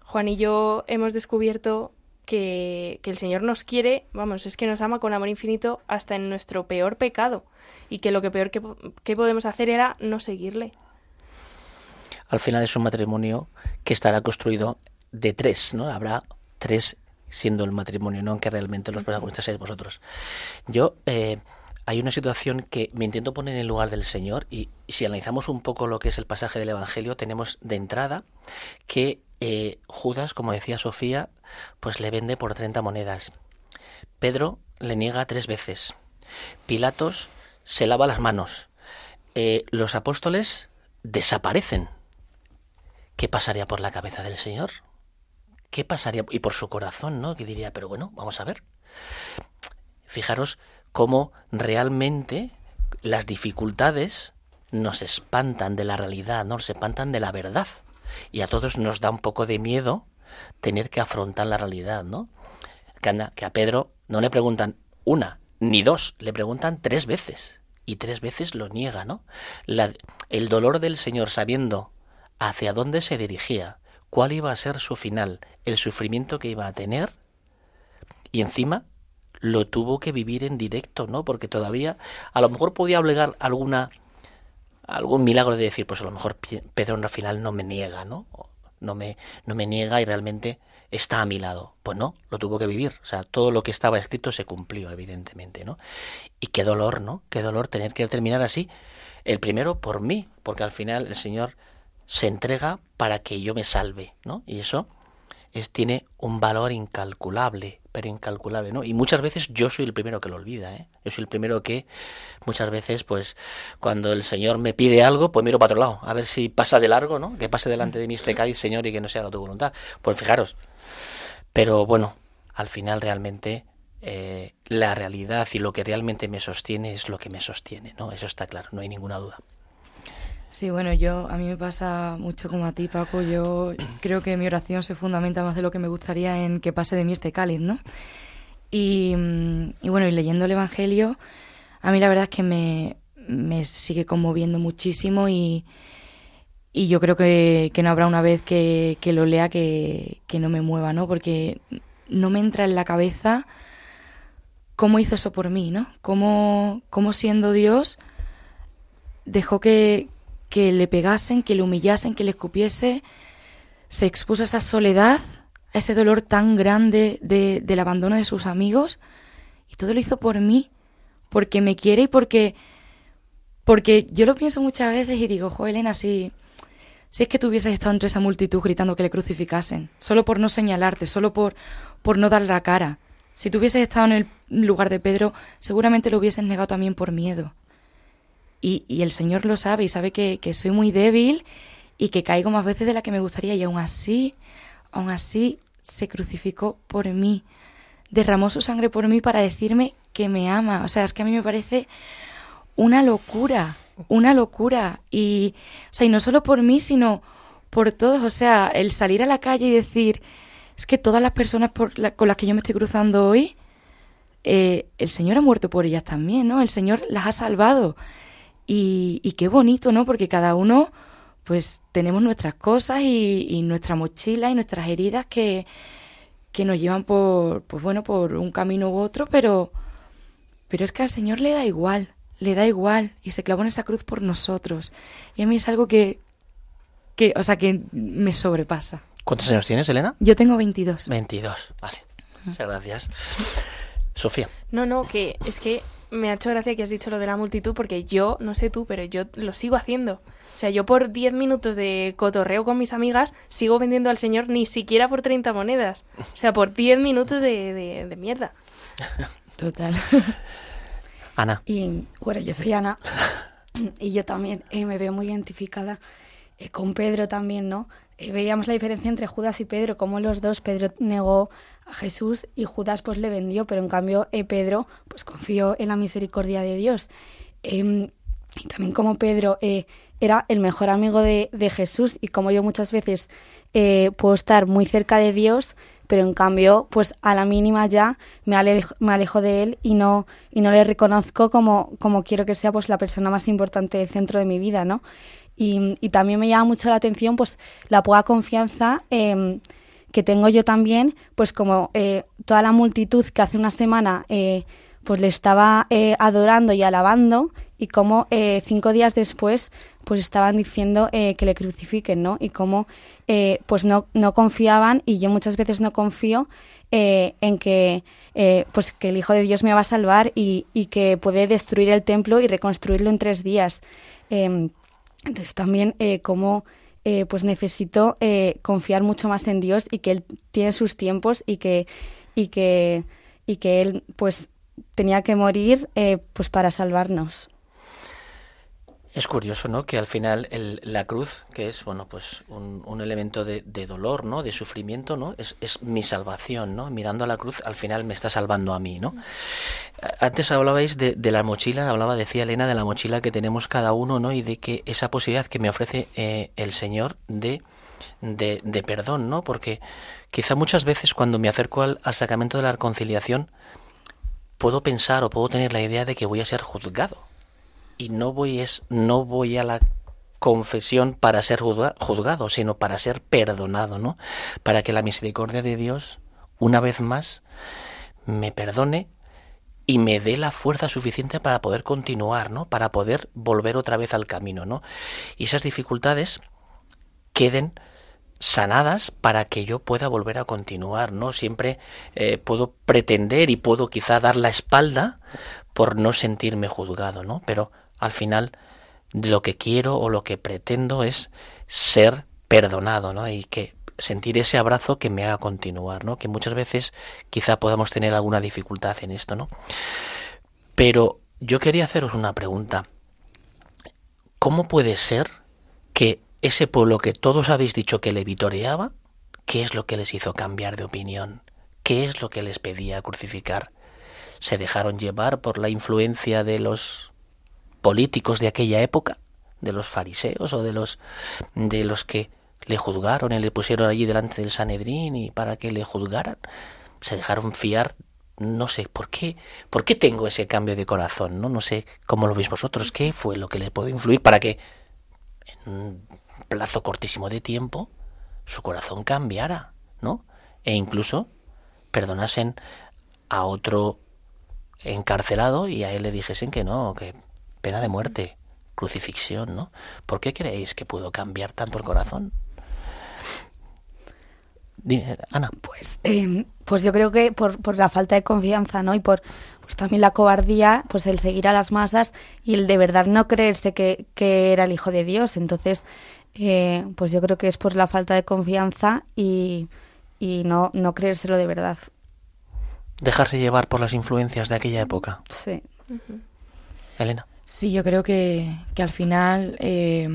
Juan y yo hemos descubierto que, el Señor nos quiere, vamos, es que nos ama con amor infinito hasta en nuestro peor pecado y que lo que peor que, que podemos hacer era no seguirle. Al final es un matrimonio que estará construido de tres, ¿no? Habrá tres siendo el matrimonio, no aunque realmente los protagonistas seáis vosotros. Yo eh, hay una situación que me intento poner en el lugar del Señor y si analizamos un poco lo que es el pasaje del Evangelio, tenemos de entrada que eh, Judas, como decía Sofía, pues le vende por 30 monedas. Pedro le niega tres veces. Pilatos se lava las manos. Eh, los apóstoles desaparecen. ¿Qué pasaría por la cabeza del Señor? ¿Qué pasaría? Y por su corazón, ¿no? Que diría, pero bueno, vamos a ver. Fijaros cómo realmente las dificultades nos espantan de la realidad, ¿no? Nos espantan de la verdad. Y a todos nos da un poco de miedo tener que afrontar la realidad, ¿no? Que a Pedro no le preguntan una ni dos, le preguntan tres veces. Y tres veces lo niega, ¿no? el dolor del Señor sabiendo hacia dónde se dirigía, cuál iba a ser su final, el sufrimiento que iba a tener, y encima lo tuvo que vivir en directo, ¿no? Porque todavía a lo mejor podía obligar alguna algún milagro de decir, pues a lo mejor Pedro al final no me niega, ¿no? no me, no me niega y realmente está a mi lado. Pues no, lo tuvo que vivir. O sea, todo lo que estaba escrito se cumplió, evidentemente, ¿no? Y qué dolor, ¿no? Qué dolor tener que terminar así. El primero por mí, porque al final el Señor se entrega para que yo me salve, ¿no? Y eso es, tiene un valor incalculable, pero incalculable, ¿no? Y muchas veces yo soy el primero que lo olvida, ¿eh? Yo soy el primero que muchas veces, pues, cuando el Señor me pide algo, pues miro para otro lado, a ver si pasa de largo, ¿no? Que pase delante de mí este cádiz, Señor, y que no se haga tu voluntad. Pues fijaros. Pero bueno, al final realmente eh, la realidad y lo que realmente me sostiene es lo que me sostiene, ¿no? Eso está claro, no hay ninguna duda. Sí, bueno, yo a mí me pasa mucho como a ti, Paco. Yo creo que mi oración se fundamenta más de lo que me gustaría en que pase de mí este cáliz, ¿no? Y, mm, y bueno, y leyendo el Evangelio, a mí la verdad es que me, me sigue conmoviendo muchísimo y, y yo creo que, que, no habrá una vez que, que lo lea que, que, no me mueva, ¿no? Porque no me entra en la cabeza cómo hizo eso por mí, ¿no? Cómo, cómo siendo Dios dejó que, que le pegasen, que le humillasen, que le escupiese, se expuso a esa soledad, a ese dolor tan grande de, del abandono de sus amigos, y todo lo hizo por mí, porque me quiere y porque, porque yo lo pienso muchas veces y digo, jo, Elena, si, si es que tú hubieses estado entre esa multitud gritando que le crucificasen, solo por no señalarte, solo por, por no dar la cara, si tú hubieses estado en el lugar de Pedro, seguramente lo hubieses negado también por miedo. Y, y, el Señor lo sabe y sabe que, que, soy muy débil y que caigo más veces de la que me gustaría y aún así, aún así se crucificó por mí, derramó su sangre por mí para decirme que me ama. O sea, es que a mí me parece una locura, una locura. Y, o sea, y no solo por mí, sino por todos. O sea, el salir a la calle y decir, es que todas las personas por la, con las que yo me estoy cruzando hoy, eh, el Señor ha muerto por ellas también, ¿no? El Señor las ha salvado. Y, y, qué bonito, ¿no? Porque cada uno, pues tenemos nuestras cosas y, y nuestra mochila y nuestras heridas que, que, nos llevan por, pues bueno, por un camino u otro, pero, pero es que al Señor le da igual, le da igual y se clavó en esa cruz por nosotros. Y a mí es algo que, que o sea, que me sobrepasa. ¿Cuántos años tienes, Elena? Yo tengo 22. 22, vale. Muchas gracias. Sofía. No, no, que es que me ha hecho gracia que has dicho lo de la multitud porque yo, no sé tú, pero yo lo sigo haciendo. O sea, yo por 10 minutos de cotorreo con mis amigas sigo vendiendo al señor ni siquiera por 30 monedas. O sea, por 10 minutos de, de, de mierda. Total. [LAUGHS] Ana. Y bueno, yo soy Ana y yo también eh, me veo muy identificada eh, con Pedro también, ¿no? Eh, veíamos la diferencia entre Judas y Pedro, como los dos, Pedro negó a Jesús y Judas pues le vendió, pero en cambio eh, Pedro pues confió en la misericordia de Dios. Y también como Pedro eh, era el mejor amigo de, de, Jesús y como yo muchas veces eh, puedo estar muy cerca de Dios, pero en cambio pues a la mínima ya me alejo, me alejo de él y no, y no le reconozco como, como quiero que sea pues la persona más importante del centro de mi vida, ¿no? Y, y también me llama mucho la atención pues la poca confianza eh, que tengo yo también, pues como eh, toda la multitud que hace una semana eh, pues le estaba eh, adorando y alabando y como cinco días después pues estaban diciendo que le crucifiquen, ¿no? Y como pues no, no confiaban y yo muchas veces no confío en que pues que el Hijo de Dios me va a salvar y, y, que puede destruir el templo y reconstruirlo en tres días. Eh, entonces también como eh, pues necesito eh, confiar mucho más en Dios y que Él tiene sus tiempos y que, y que, y que Él pues tenía que morir eh, pues para salvarnos. Es curioso, ¿no? Que al final el, la cruz, que es, bueno, pues un, elemento de, dolor, ¿no? De sufrimiento, ¿no? Es, mi salvación, ¿no? Mirando a la cruz, al final me está salvando a mí, ¿no? Antes hablabais de, la mochila, hablaba, decía Elena, de la mochila que tenemos cada uno, ¿no? Y de que esa posibilidad que me ofrece eh, el Señor de, de, de, perdón, ¿no? Porque quizá muchas veces cuando me acerco al sacramento de la reconciliación, puedo pensar o puedo tener la idea de que voy a ser juzgado y no voy es no voy a la confesión para ser juzgado, sino para ser perdonado, ¿no? Para que la misericordia de Dios una vez más me perdone y me dé la fuerza suficiente para poder continuar, ¿no? Para poder volver otra vez al camino, ¿no? Y esas dificultades queden sanadas para que yo pueda volver a continuar, ¿no? Siempre eh, puedo pretender y puedo quizá dar la espalda por no sentirme juzgado, ¿no? Pero al final lo que quiero o lo que pretendo es ser perdonado, ¿no? Y que sentir ese abrazo que me haga continuar, ¿no? Que muchas veces quizá podamos tener alguna dificultad en esto, ¿no? Pero yo quería haceros una pregunta. ¿Cómo puede ser que ese pueblo que todos habéis dicho que le vitoreaba, qué es lo que les hizo cambiar de opinión? ¿Qué es lo que les pedía crucificar? ¿Se dejaron llevar por la influencia de los políticos de aquella época? ¿De los fariseos o de los de los que le juzgaron y le pusieron allí delante del Sanedrín y para que le juzgaran? ¿Se dejaron fiar no sé por qué, por qué tengo ese cambio de corazón, ¿no? No sé cómo lo veis vosotros, qué fue lo que le puede influir para que en un plazo cortísimo de tiempo su corazón cambiara, ¿no? E incluso perdonasen a otro encarcelado y a él le dijesen que no, que pena de muerte, crucifixión, ¿no? ¿Por qué creéis que pudo cambiar tanto el corazón? Ana. Pues, eh, pues yo creo que por, por la falta de confianza, ¿no? Y por pues también la cobardía, pues el seguir a las masas y el de verdad no creerse que, que era el Hijo de Dios. Entonces, eh, pues yo creo que es por la falta de confianza y, y no, no creérselo de verdad. Dejarse llevar por las influencias de aquella época. Sí. Elena. Sí, yo creo que, que al final eh,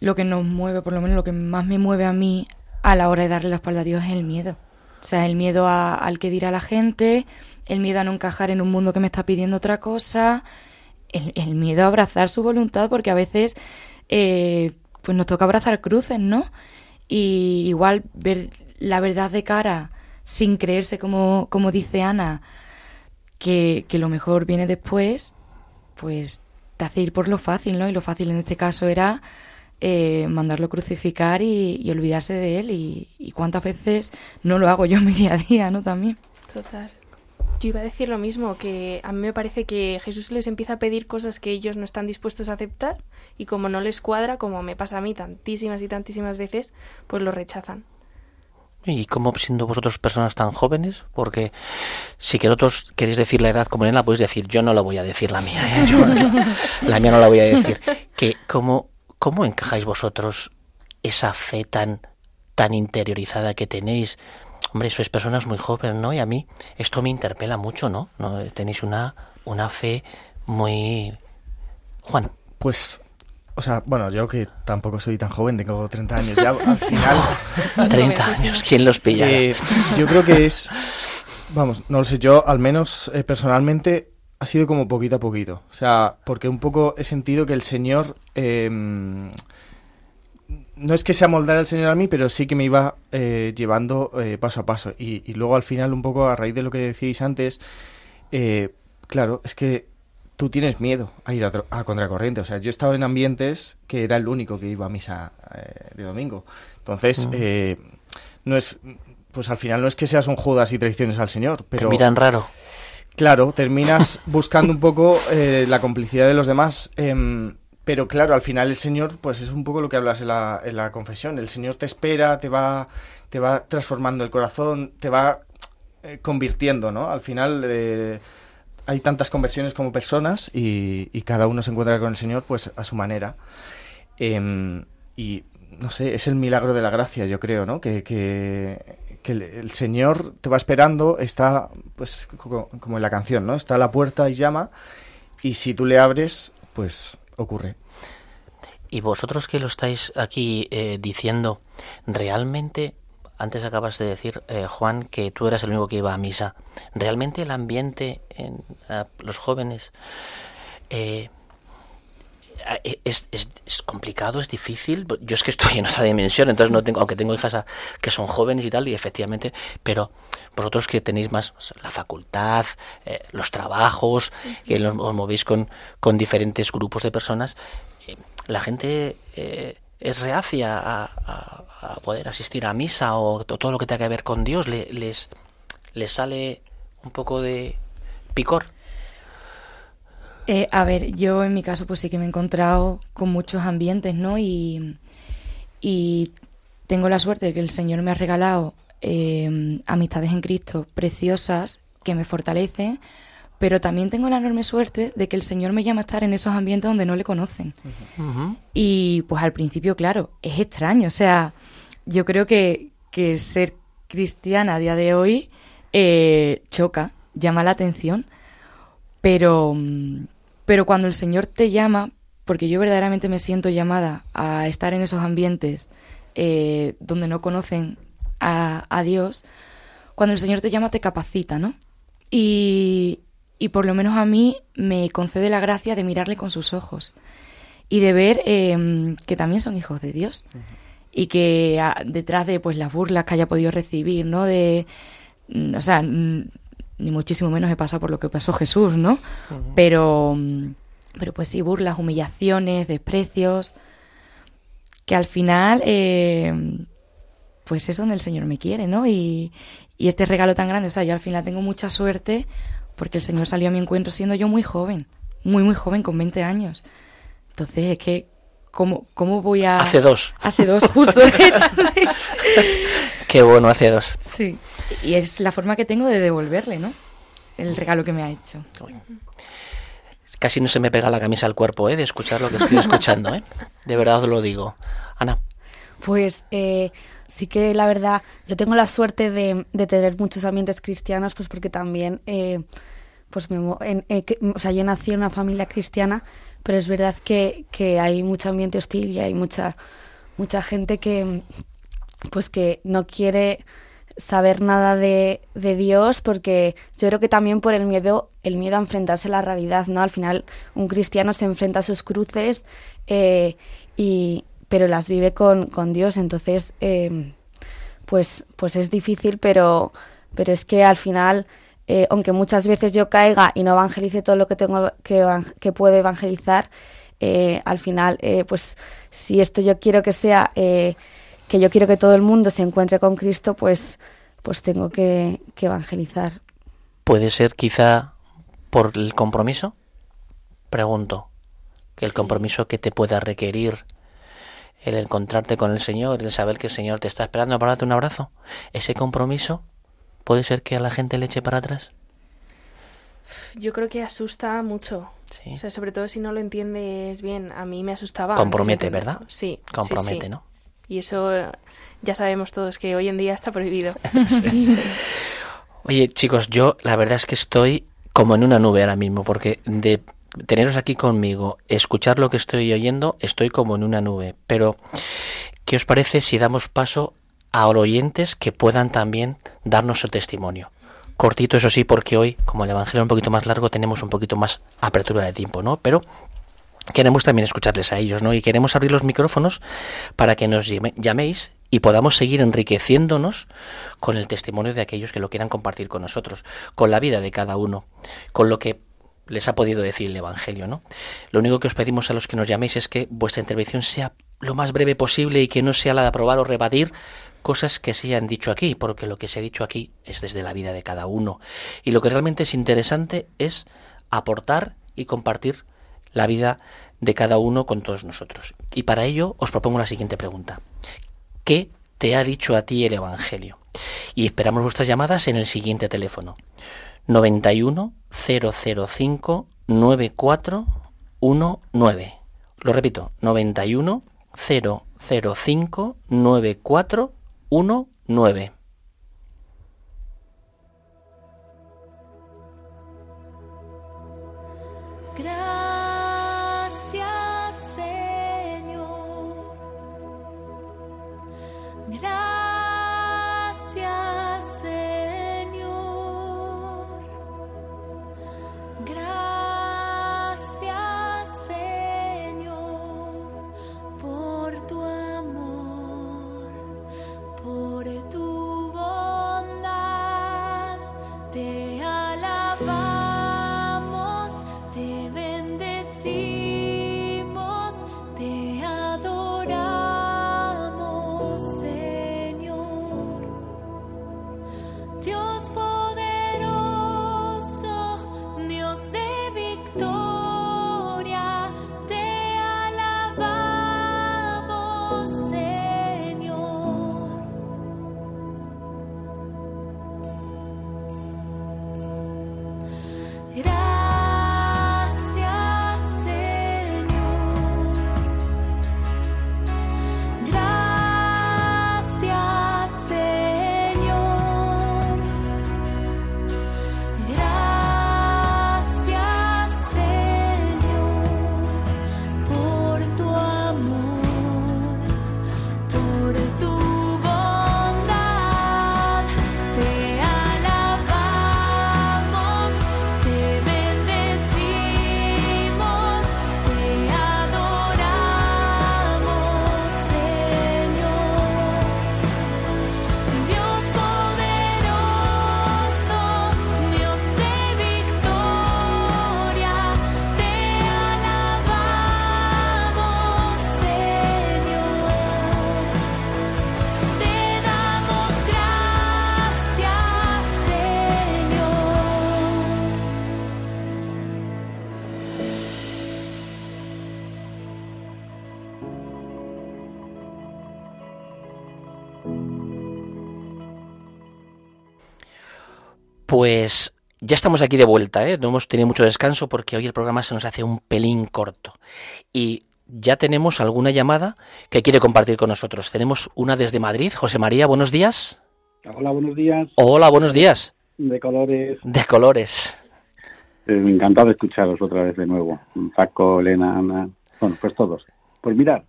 lo que nos mueve, por lo menos lo que más me mueve a mí a la hora de darle la espalda a Dios es el miedo. O sea, el miedo a, al que dirá la gente, el miedo a no encajar en un mundo que me está pidiendo otra cosa, el, el miedo a abrazar su voluntad, porque a veces eh, pues nos toca abrazar cruces, ¿no? Y igual ver la verdad de cara sin creerse como, como dice Ana, que, que lo mejor viene después, pues te hace ir por lo fácil, ¿no? Y lo fácil en este caso era eh, mandarlo crucificar y, olvidarse de él. Y, y, cuántas veces no lo hago yo en mi día a día, ¿no? También. Total. Yo iba a decir lo mismo, que a mí me parece que Jesús les empieza a pedir cosas que ellos no están dispuestos a aceptar y como no les cuadra, como me pasa a mí tantísimas y tantísimas veces, pues lo rechazan. ¿Y cómo siendo vosotros personas tan jóvenes? Porque si queréis decir la edad como Elena, podéis decir, yo no lo voy a decir la mía, ¿eh? yo, la mía no la voy a decir. Que cómo, ¿Cómo encajáis vosotros esa fe tan, tan interiorizada que tenéis? Hombre, sois personas muy jóvenes, ¿no? Y a mí esto me interpela mucho, ¿no? ¿No? Tenéis una, una fe muy... Juan. Pues o sea, bueno, yo que tampoco soy tan joven, tengo 30 años ya, al [LAUGHS] final... 30 años, ¿quién los pilla? Eh, yo creo que es, vamos, no lo sé, yo al menos eh, personalmente ha sido como poquito a poquito. O sea, porque un poco he sentido que el Señor... Eh, no es que se amoldara el Señor a mí, pero sí que me iba eh, llevando paso a paso. Y, y, luego al final, un poco a raíz de lo que decíais antes, eh, claro, es que tú tienes miedo a ir a, a, contracorriente. O sea, yo he estado en ambientes que era el único que iba a misa eh, de domingo. Entonces, uh -huh. no es... Pues al final no es que seas un Judas y traiciones al Señor, pero... Te miran raro. Claro, terminas [LAUGHS] buscando un poco eh, la complicidad de los demás. Eh, pero claro, al final el Señor, pues es un poco lo que hablas en la, en la confesión. El Señor te espera, te va, te va transformando el corazón, te va eh, convirtiendo, ¿no? Al final eh, hay tantas conversiones como personas y, y, cada uno se encuentra con el Señor, pues a su manera. Em, y no sé, es el milagro de la gracia, yo creo, ¿no? Que, el, Señor te va esperando, está, pues, como, en la canción, ¿no? Está a la puerta y llama, y si tú le abres, pues ocurre. Y vosotros que lo estáis aquí eh, diciendo, realmente, antes acabas de decir, eh, Juan, que tú eras el único que iba a misa, ¿realmente el ambiente en uh, los jóvenes eh, es, es, es, complicado, es difícil. Yo es que estoy en otra dimensión, entonces no tengo, aunque tengo hijas a, que son jóvenes y tal, y efectivamente, pero vosotros que tenéis más la facultad, eh, los trabajos, que los, os movéis con, con diferentes grupos de personas, eh, la gente eh, es reacia a, a, poder asistir a misa o todo lo que tenga que ver con Dios, le, les, les sale un poco de picor. Eh, a ver, yo en mi caso pues sí que me he encontrado con muchos ambientes, ¿no? Y, y tengo la suerte de que el Señor me ha regalado eh, amistades en Cristo preciosas que me fortalecen, pero también tengo la enorme suerte de que el Señor me llama a estar en esos ambientes donde no le conocen. Y pues al principio, claro, es extraño. O sea, yo creo que, que ser cristiana a día de hoy eh, choca, llama la atención, pero, pero cuando el Señor te llama, porque yo verdaderamente me siento llamada a estar en esos ambientes eh, donde no conocen a, a, Dios, cuando el Señor te llama te capacita, ¿no? Y, y, por lo menos a mí me concede la gracia de mirarle con sus ojos y de ver eh, que también son hijos de Dios y que a, detrás de pues las burlas que haya podido recibir, ¿no? De, mm, o sea, ni muchísimo menos he pasado por lo que pasó Jesús, ¿no? Uh -huh. Pero, mm, pero pues sí, burlas, humillaciones, desprecios, que al final, eh, pues es donde el Señor me quiere, ¿no? Y, y este regalo tan grande, o sea, yo al final tengo mucha suerte porque el Señor salió a mi encuentro siendo yo muy joven, muy, muy joven, con 20 años. Entonces es que ¿Cómo, ¿Cómo voy a...? Hace dos. Hace dos, justo, de hecho, [LAUGHS] sí. Qué bueno, hace dos. Sí. Y es la forma que tengo de devolverle, ¿no? El regalo que me ha hecho. Casi no se me pega la camisa al cuerpo, ¿eh? De escuchar lo que estoy escuchando, ¿eh? De verdad os lo digo. Ana. Pues eh, sí que la verdad, yo tengo la suerte de, de tener muchos ambientes cristianos, pues porque también, eh, pues eh, o sea, yo nací en una familia cristiana, pero es verdad que, que hay mucho ambiente hostil y hay mucha mucha gente que pues que no quiere saber nada de, de, Dios porque yo creo que también por el miedo el miedo a enfrentarse a la realidad no al final un cristiano se enfrenta a sus cruces eh, y pero las vive con, con Dios entonces eh, pues pues es difícil pero pero es que al final eh, aunque muchas veces yo caiga y no evangelice todo lo que tengo que, que puedo evangelizar, eh, al final, eh, pues si esto yo quiero que sea, que yo quiero que todo el mundo se encuentre con Cristo, pues, pues tengo que, que evangelizar. ¿Puede ser quizá por el compromiso? Pregunto. El sí. compromiso que te pueda requerir el encontrarte con el Señor, el saber que el Señor te está esperando para darte un abrazo, ese compromiso ¿Puede ser que a la gente le eche para atrás? Yo creo que asusta mucho. Sí. O sea, sobre todo si no lo entiendes bien. A mí me asustaba. Compromete, ¿verdad? Sí. Compromete, sí, sí. ¿no? Y eso ya sabemos todos que hoy en día está prohibido. [LAUGHS] Oye, chicos, yo la verdad es que estoy como en una nube ahora mismo, porque de teneros aquí conmigo, escuchar lo que estoy oyendo, estoy como en una nube. Pero, ¿qué os parece si damos paso a oyentes que puedan también darnos su testimonio. Cortito, eso sí, porque hoy, como el Evangelio es un poquito más largo, tenemos un poquito más apertura de tiempo, ¿no? Pero queremos también escucharles a ellos, ¿no? Y queremos abrir los micrófonos para que nos llaméis y podamos seguir enriqueciéndonos con el testimonio de aquellos que lo quieran compartir con nosotros, con la vida de cada uno, con lo que les ha podido decir el Evangelio, ¿no? Lo único que os pedimos a los que nos llaméis es que vuestra intervención sea lo más breve posible y que no sea la de aprobar o rebatir cosas que se hayan dicho aquí, porque lo que se ha dicho aquí es desde la vida de cada uno. Y lo que realmente es interesante es aportar y compartir la vida de cada uno con todos nosotros. Y para ello os propongo la siguiente pregunta. ¿Qué te ha dicho a ti el Evangelio? Y esperamos vuestras llamadas en el siguiente teléfono. 91 005 9419. Lo repito, 91 005 94 Pues ya estamos aquí de vuelta, ¿eh? No hemos tenido mucho descanso porque hoy el programa se nos hace un pelín corto. Y ya tenemos alguna llamada que quiere compartir con nosotros. Tenemos una desde Madrid. José María, buenos días. Hola, buenos días. Hola, buenos días. De colores. De colores. Eh, encantado de escucharos otra vez de nuevo. Paco, Elena, Ana. Bueno, pues todos. Pues mirad,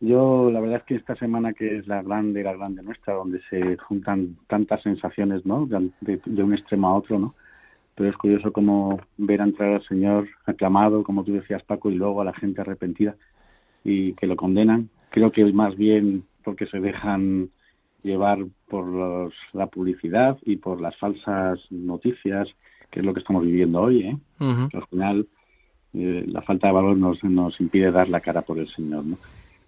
yo la verdad es que esta semana que es la grande, la grande nuestra, donde se juntan tantas sensaciones, ¿no? De, un extremo a otro, ¿no? Pero es curioso como ver entrar al Señor aclamado, como tú decías, Paco, y luego a la gente arrepentida y que lo condenan. Creo que más bien porque se dejan llevar por los- la publicidad y por las falsas noticias, que es lo que estamos viviendo hoy, ¿eh? Al final eh, la falta de valor nos, nos impide dar la cara por el Señor. ¿no?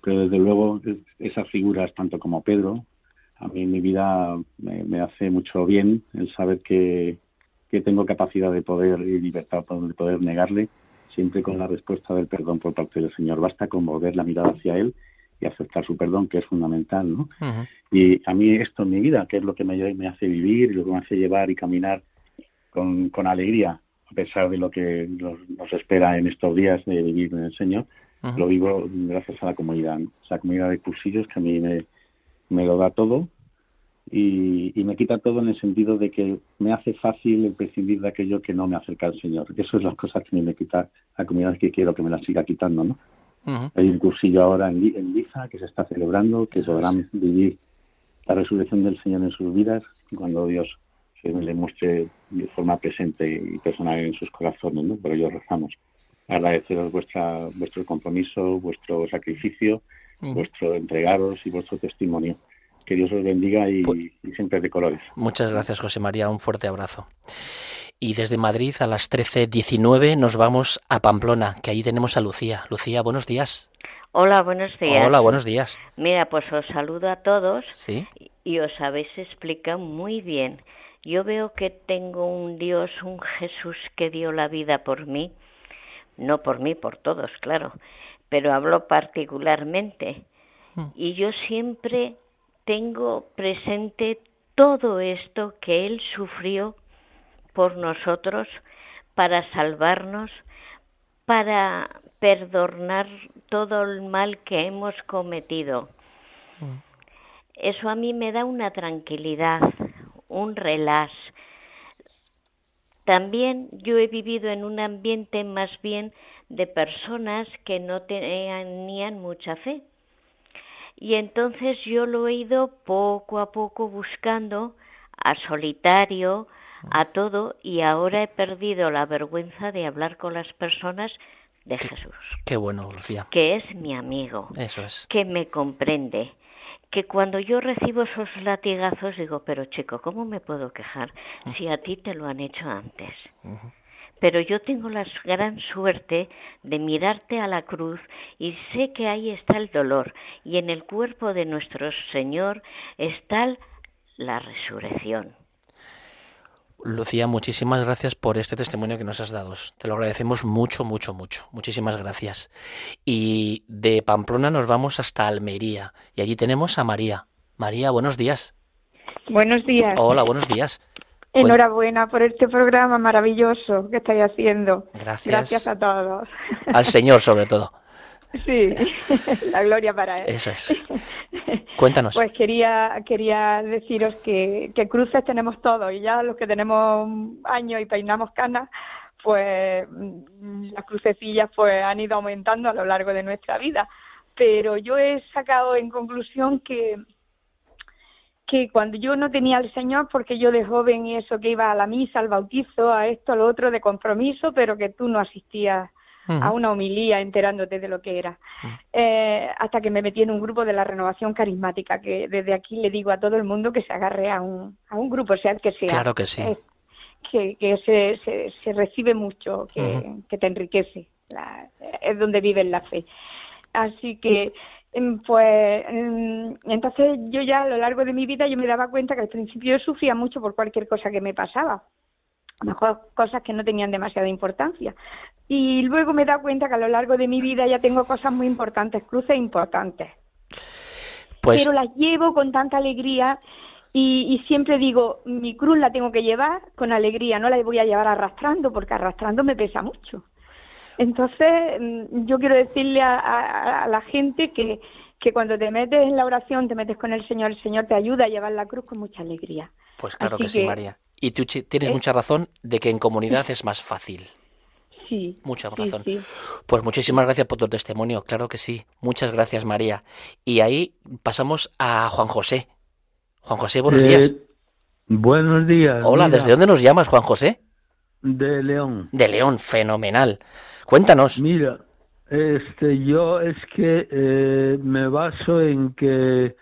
Pero desde luego es- esas figuras, tanto como Pedro, a mí en mi vida me, me hace mucho bien el saber que, que tengo capacidad de poder y libertad de poder negarle, siempre con la respuesta del perdón por parte del Señor. Basta con volver la mirada hacia Él y aceptar su perdón, que es fundamental. ¿no? Y a mí esto en mi vida, que es lo que me, me hace vivir, lo que me hace llevar y caminar con, con alegría, a pesar de lo que nos, nos espera en estos días de vivir en el Señor, Lo vivo gracias a la comunidad, ¿no? esa comunidad de cursillos que a mí me, me lo da todo y, y me quita todo en el sentido de que me hace fácil el prescindir de aquello que no me acerca al Señor. Eso es las cosas que a mí me quita la comunidad que quiero que me la siga quitando, ¿no? Hay un cursillo ahora en, en Liza que se está celebrando, que podrán vivir la resurrección del Señor en sus vidas cuando Dios se le muestre de forma presente y personal en sus corazones, ¿no? Por ello rezamos. Agradeceros vuestra, vuestro compromiso, vuestro sacrificio, vuestro entregaros y vuestro testimonio. Que Dios os bendiga y, Pues- y siempre de colores. Muchas gracias, José María. Un fuerte abrazo. Y desde Madrid a las 13.19 nos vamos a Pamplona, que ahí tenemos a Lucía. Lucía, buenos días. Hola, buenos días. Hola, buenos días. Mira, pues os saludo a todos Sí. y os habéis explicado muy bien. Yo veo que tengo un Dios, un Jesús que dio la vida por mí, no por mí, por todos, claro, pero hablo particularmente. Y yo siempre tengo presente todo esto que Él sufrió por nosotros para salvarnos, para perdonar todo el mal que hemos cometido. Eso a mí me da una tranquilidad, un relax. También yo he vivido en un ambiente más bien de personas que no tenían mucha fe. Y entonces yo lo he ido poco a poco buscando a solitario, a todo, y ahora he perdido la vergüenza de hablar con las personas de Jesús, Qué bueno, Lucía. que es mi amigo Eso es. que me comprende, que cuando yo recibo esos latigazos digo, pero chico, ¿cómo me puedo quejar si a ti te lo han hecho antes? Pero yo tengo la gran suerte de mirarte a la cruz y sé que ahí está el dolor y en el cuerpo de nuestro Señor está la resurrección. Lucía, muchísimas gracias por este testimonio que nos has dado. Te lo agradecemos mucho, mucho, mucho. Muchísimas gracias. Y de Pamplona nos vamos hasta Almería. Y allí tenemos a María. María, buenos días. Buenos días. Hola, buenos días. Enhorabuena por este programa maravilloso que estáis haciendo. Gracias. Gracias a todos. Al Señor, sobre todo. Sí, [LAUGHS] la gloria para él. Eso es. Cuéntanos. Pues quería, quería deciros que, que cruces tenemos todos y ya los que tenemos años y peinamos canas, pues mm, las crucecillas pues han ido aumentando a lo largo de nuestra vida. Pero yo he sacado en conclusión que que cuando yo no tenía al Señor, porque yo de joven y eso que iba a la misa, al bautizo, a esto, a lo otro de compromiso, pero que tú no asistías a una homilía enterándote de lo que era. Eh, hasta que me metí en un grupo de la renovación carismática, que desde aquí le digo a todo el mundo que se agarre a un, a un grupo, sea el que sea. Claro que sí. Que, que se, se, se recibe mucho, que, que te enriquece. La- es donde vive la fe. Así que, em, pues, em, entonces yo ya a lo largo de mi vida yo me daba cuenta que al principio yo sufría mucho por cualquier cosa que me pasaba. A lo mejor cosas que no tenían demasiada importancia. Y luego me he dado cuenta que a lo largo de mi vida ya tengo cosas muy importantes, cruces importantes. Pues Pero las llevo con tanta alegría Y, y siempre digo, mi cruz la tengo que llevar con alegría, no la voy a llevar arrastrando, porque arrastrando me pesa mucho. Entonces, mm, yo quiero decirle a, a- a la gente que, que cuando te metes en la oración, te metes con el Señor, el Señor te ayuda a llevar la cruz con mucha alegría. Pues claro Así que sí, María. Y tú tienes es- mucha razón de que en comunidad es más fácil. Sí. Mucha sí, razón. sí. Pues muchísimas gracias por tu testimonio, claro que sí. Muchas gracias, María. Y ahí pasamos a Juan José. Juan José, buenos Eh, días. Buenos días. Hola, mira, ¿desde dónde nos llamas, Juan José? De León. De León, fenomenal. Cuéntanos. Mira, este, yo es que eh, me baso en que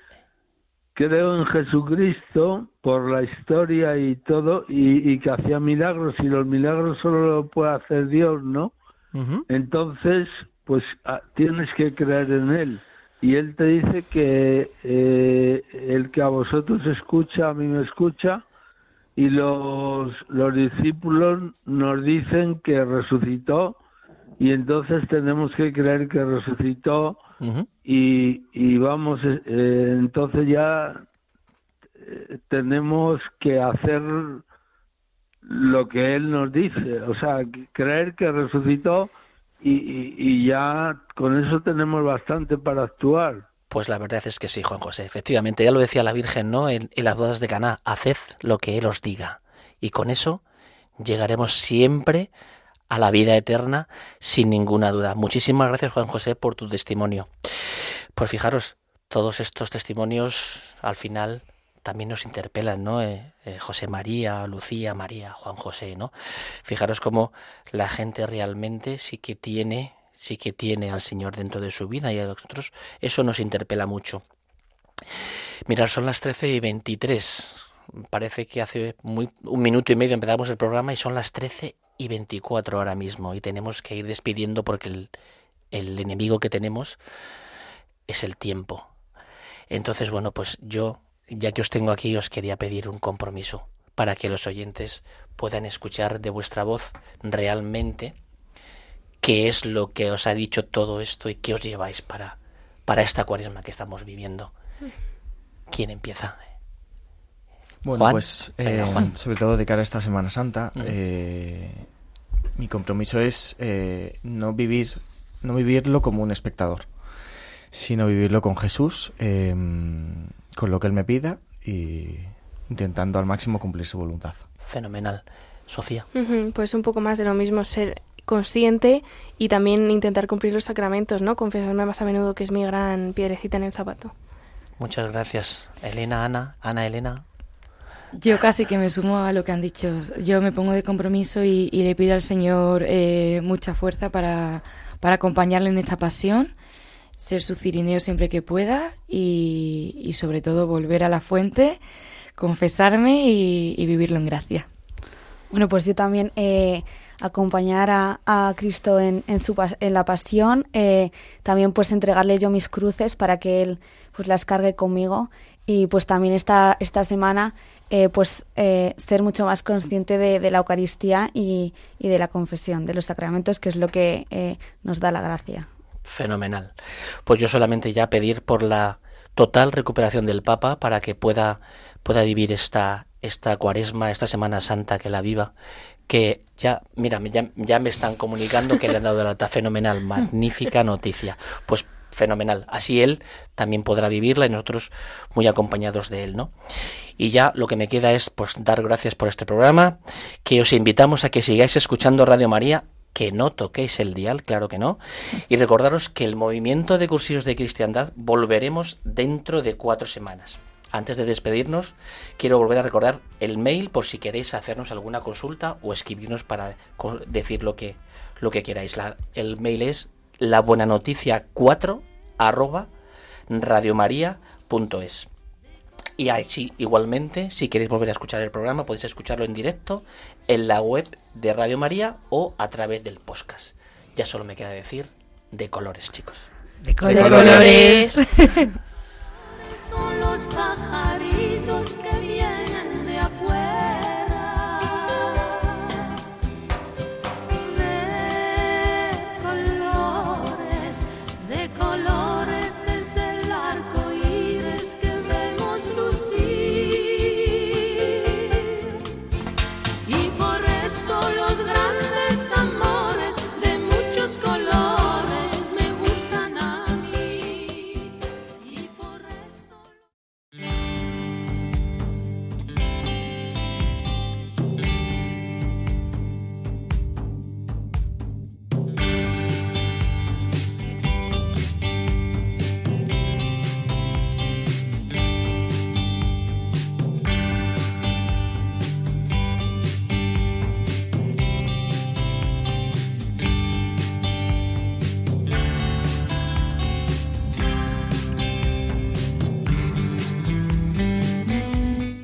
creo en Jesucristo por la historia y todo y, y que hacía milagros y los milagros solo lo puede hacer Dios, ¿no? Entonces, pues ah, tienes que creer en Él. Y Él te dice que eh, el que a vosotros escucha, a mí me escucha, y los, los discípulos nos dicen que resucitó, y entonces tenemos que creer que resucitó, y, y vamos, eh, eh, entonces ya eh, tenemos que hacer lo que Él nos dice, o sea, creer que resucitó y, y, y ya con eso tenemos bastante para actuar. Pues la verdad es que sí, Juan José. Efectivamente, ya lo decía la Virgen, ¿no? En, en las bodas de Caná, haced lo que Él os diga. Y con eso llegaremos siempre a la vida eterna sin ninguna duda. Muchísimas gracias, Juan José, por tu testimonio. Pues fijaros, todos estos testimonios al final también nos interpelan, ¿no? Eh, eh, José María, Lucía, María, Juan José, ¿no? Fijaros cómo la gente realmente sí que tiene, sí que tiene al Señor dentro de su vida y a nosotros eso nos interpela mucho. Mirad, son las 13 y 23. Parece que hace muy, un minuto y medio empezamos el programa y son las 13 y 24 ahora mismo y tenemos que ir despidiendo porque el, el enemigo que tenemos es el tiempo. Entonces, bueno, pues yo, ya que os tengo aquí, os quería pedir un compromiso para que los oyentes puedan escuchar de vuestra voz realmente qué es lo que os ha dicho todo esto y qué os lleváis para, para esta cuaresma que estamos viviendo. ¿Quién empieza? Bueno, Juan. pues eh, Juan. sobre todo de cara a esta Semana Santa, eh, mi compromiso es eh, no vivir, no vivirlo como un espectador, sino vivirlo con Jesús, eh, con lo que él me pida y intentando al máximo cumplir su voluntad. Fenomenal. Sofía. Pues un poco más de lo mismo, ser consciente y también intentar cumplir los sacramentos, ¿no? Confesarme más a menudo, que es mi gran piedrecita en el zapato. Muchas gracias. Elena, Ana, Ana, Elena. Yo casi que me sumo a lo que han dicho. Yo me pongo de compromiso y, y le pido al Señor eh, mucha fuerza para, para acompañarle en esta pasión, ser su cirineo siempre que pueda y, y sobre todo volver a la fuente, confesarme y, y vivirlo en gracia. Bueno, pues yo también eh, acompañar a, a Cristo en, en, su, en la pasión, eh, también pues entregarle yo mis cruces para que Él pues las cargue conmigo y pues también esta, esta semana eh, pues eh, ser mucho más consciente de, la Eucaristía y, de la confesión, de los sacramentos, que es lo que eh, nos da la gracia. Fenomenal. Pues yo solamente ya pedir por la total recuperación del Papa para que pueda, pueda vivir esta, esta cuaresma, esta Semana Santa que la viva. Que ya, mira, ya, ya me están comunicando que le han dado el alta. Fenomenal, magnífica noticia. Pues fenomenal. Así él también podrá vivirla y nosotros muy acompañados de él, ¿no? Y ya lo que me queda es pues dar gracias por este programa, que os invitamos a que sigáis escuchando Radio María, que no toquéis el dial, claro que no, y recordaros que el movimiento de cursillos de cristiandad volveremos dentro de cuatro semanas. Antes de despedirnos, quiero volver a recordar el mail por si queréis hacernos alguna consulta o escribirnos para decir lo que, lo que queráis. El mail es la buena noticia 4 arroba radiomaria.es. Y así, igualmente, si queréis volver a escuchar el programa, podéis escucharlo en directo en la web de Radio María o a través del podcast. Ya solo me queda decir de colores, chicos. De colores. [LAUGHS] Son los pajaritos que vienen